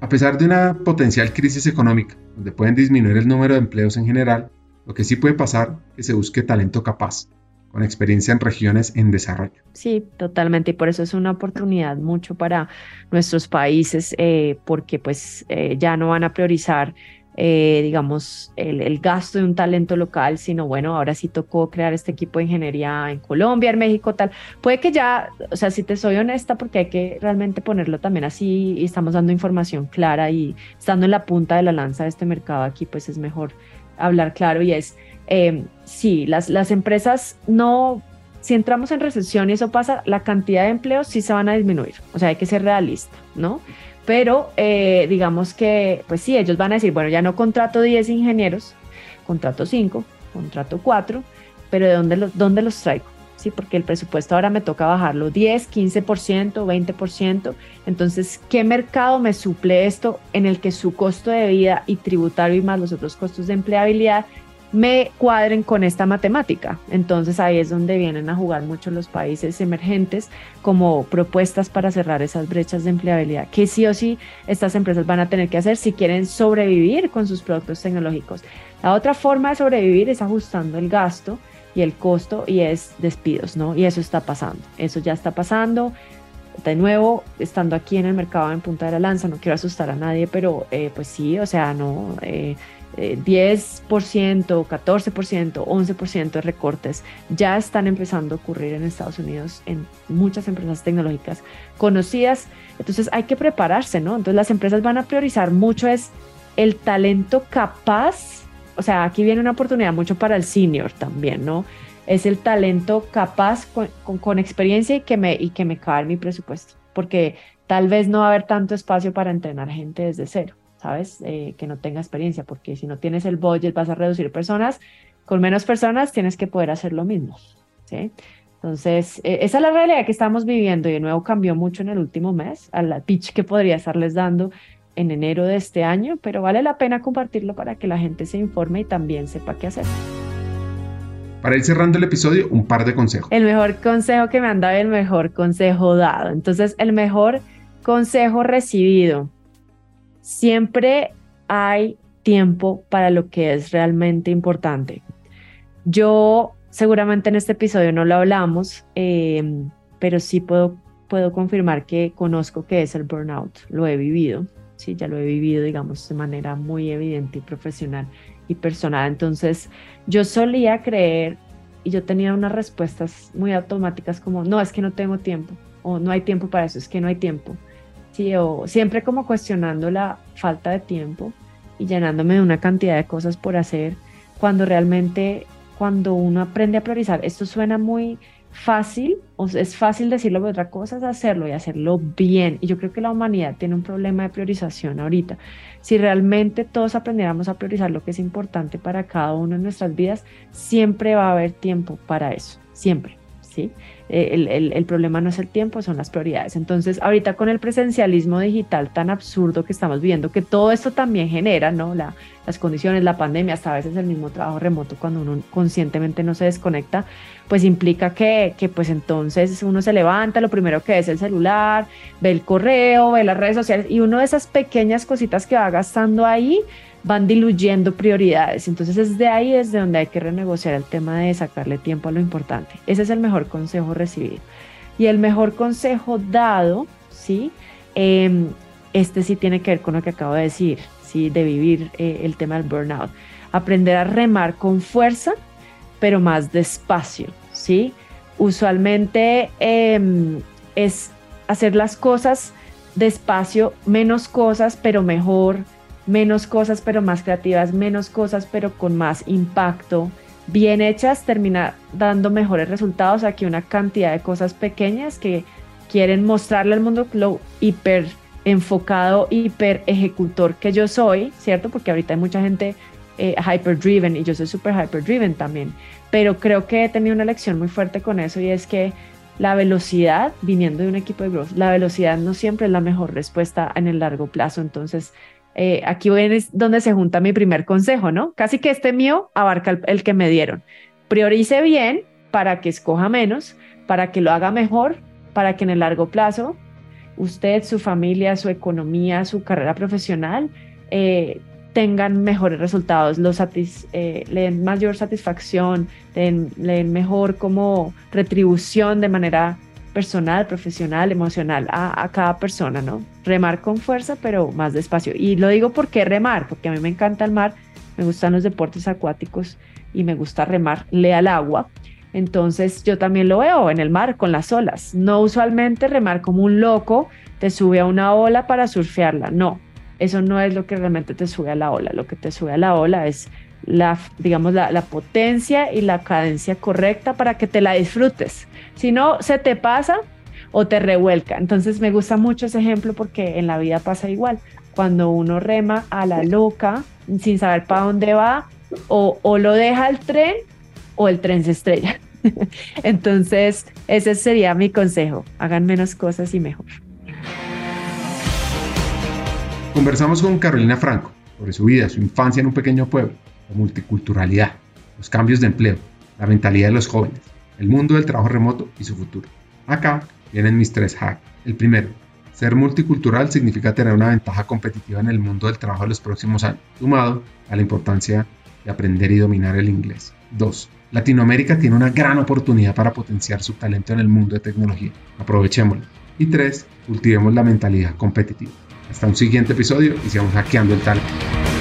A pesar de una potencial crisis económica, donde pueden disminuir el número de empleos en general, Lo que sí puede pasar es que se busque talento capaz, con experiencia en regiones en desarrollo. Sí, totalmente. Y por eso es una oportunidad mucho para nuestros países, eh, porque pues eh, ya no van a priorizar eh, digamos, el, gasto de un talento local, sino bueno, ahora sí tocó crear este equipo de ingeniería en Colombia, en México, tal. Puede que ya, o sea, si te soy honesta, porque hay que realmente ponerlo también así y estamos dando información clara y estando en la punta de la lanza de este mercado aquí, pues es mejor hablar claro y es, eh, sí, las, las empresas no si entramos en recesión y eso pasa, la cantidad de empleos sí se van a disminuir. O sea, hay que ser realista, ¿no? Pero eh, digamos que, pues sí, ellos van a decir, bueno, ya no contrato 10 ingenieros, contrato 5, contrato 4, pero ¿de dónde los, dónde los traigo? Sí, porque el presupuesto ahora me toca bajarlo 10, 15%, 20%. Entonces, ¿qué mercado me suple esto en el que su costo de vida y tributario y más los otros costos de empleabilidad me cuadren con esta matemática. Entonces ahí es donde vienen a jugar mucho los países emergentes como propuestas para cerrar esas brechas de empleabilidad que sí o sí estas empresas van a tener que hacer si quieren sobrevivir con sus productos tecnológicos. La otra forma de sobrevivir es ajustando el gasto y el costo y es despidos, ¿no? Y eso está pasando, eso ya está pasando. De nuevo, estando aquí en el mercado en punta de la lanza, no quiero asustar a nadie, pero eh, pues sí, o sea, no, eh, 10%, 14%, 11% de recortes ya están empezando a ocurrir en Estados Unidos en muchas empresas tecnológicas conocidas. Entonces hay que prepararse, ¿no? Entonces las empresas van a priorizar mucho es el talento capaz, o sea, aquí viene una oportunidad mucho para el senior también, ¿no? Es el talento capaz con, con, experiencia y que, me, y que me cae mi presupuesto, porque tal vez no va a haber tanto espacio para entrenar gente desde cero. ¿Sabes? Eh, que no tenga experiencia, porque si no tienes el budget vas a reducir personas, con menos personas tienes que poder hacer lo mismo, ¿sí? Entonces, e, esa es la realidad que estamos viviendo y de nuevo cambió mucho en el último mes, a la pitch que podría estarles dando en enero de este año, pero vale la pena compartirlo para que la gente se informe y también sepa qué hacer. Para ir cerrando el episodio, un par de consejos. El mejor consejo que me han dado y el mejor consejo dado. Entonces, el mejor consejo recibido siempre hay tiempo para lo que es realmente importante. Yo seguramente en este episodio no lo hablamos, em, pero sí puedo, puedo confirmar que conozco que es el burnout, lo he vivido, sí, ya lo he vivido, digamos, de manera muy evidente y profesional y personal. Entonces, yo solía creer y yo tenía unas respuestas muy automáticas como, no, es que no tengo tiempo, o no hay tiempo para eso, es que no hay tiempo. Sí, o siempre como cuestionando la falta de tiempo y llenándome de una cantidad de cosas por hacer, cuando realmente cuando uno aprende a priorizar, esto suena muy fácil, o es fácil decirlo, pero otra cosa es hacerlo y hacerlo bien. Y yo creo que la humanidad tiene un problema de priorización ahorita. Si realmente todos aprendiéramos a priorizar lo que es importante para cada uno en nuestras vidas, siempre va a haber tiempo para eso, siempre, ¿sí? Eh, el, problema no es el tiempo, son las prioridades. Entonces, ahorita con el presencialismo digital tan absurdo que estamos viendo, que todo esto también genera, ¿no? La, las condiciones, la pandemia, hasta a veces el mismo trabajo remoto cuando uno conscientemente no se desconecta, pues implica que, que pues entonces uno se levanta, lo primero que es el celular, ve el correo, ve las redes sociales y uno de esas pequeñas cositas que va gastando ahí, van diluyendo prioridades. Entonces es de ahí desde donde hay que renegociar el tema de sacarle tiempo a lo importante. Ese es el mejor consejo recibido. Y el mejor consejo dado, ¿sí? Em, este sí tiene que ver con lo que acabo de decir, ¿sí? De vivir eh, el tema del burnout. Aprender a remar con fuerza, pero más despacio, ¿sí? Usualmente em, es hacer las cosas despacio, menos cosas, pero mejor, menos cosas pero más creativas, menos cosas pero con más impacto, bien hechas, termina dando mejores resultados aquí una cantidad de cosas pequeñas que quieren mostrarle al mundo lo hiper enfocado, hiper ejecutor que yo soy, ¿cierto? Porque ahorita hay mucha gente eh, hyper driven y yo soy super hyper driven también, pero creo que he tenido una lección muy fuerte con eso y es que la velocidad, viniendo de un equipo de growth, la velocidad no siempre es la mejor respuesta en el largo plazo, entonces eh, aquí es donde se junta mi primer consejo, ¿no? Casi que este mío abarca el, que me dieron. Priorice bien para que escoja menos, para que lo haga mejor, para que en el largo plazo usted, su familia, su economía, su carrera profesional eh, tengan mejores resultados, eh, le den mayor satisfacción, le den, mejor como retribución de manera personal, profesional, emocional a, a, cada persona, ¿no? Remar con fuerza, pero más despacio. Y lo digo porque remar, porque a mí me encanta el mar, me gustan los deportes acuáticos y me gusta remar, lea al agua. Entonces yo también lo veo en el mar con las olas. No usualmente remar como un loco, te sube a una ola para surfearla, no eso no es lo que realmente te sube a la ola. Lo que te sube a la ola es la, digamos, la, potencia y la cadencia correcta para que te la disfrutes. Si no, se te pasa o te revuelca. Entonces me gusta mucho ese ejemplo porque en la vida pasa igual. Cuando uno rema a la loca sin saber para dónde va, o, o lo deja el tren o el tren se estrella. Entonces, ese sería mi consejo. Hagan menos cosas y mejor. Conversamos con Carolina Franco sobre su vida, su infancia en un pequeño pueblo, la multiculturalidad, los cambios de empleo, la mentalidad de los jóvenes, el mundo del trabajo remoto y su futuro. Acá vienen mis tres hacks. El primero, ser multicultural significa tener una ventaja competitiva en el mundo del trabajo en los próximos años, sumado a la importancia de aprender y dominar el inglés. 2. Latinoamérica tiene una gran oportunidad para potenciar su talento en el mundo de tecnología. Aprovechémoslo. Y 3. Cultivemos la mentalidad competitiva. Hasta un siguiente episodio y sigamos hackeando el talento.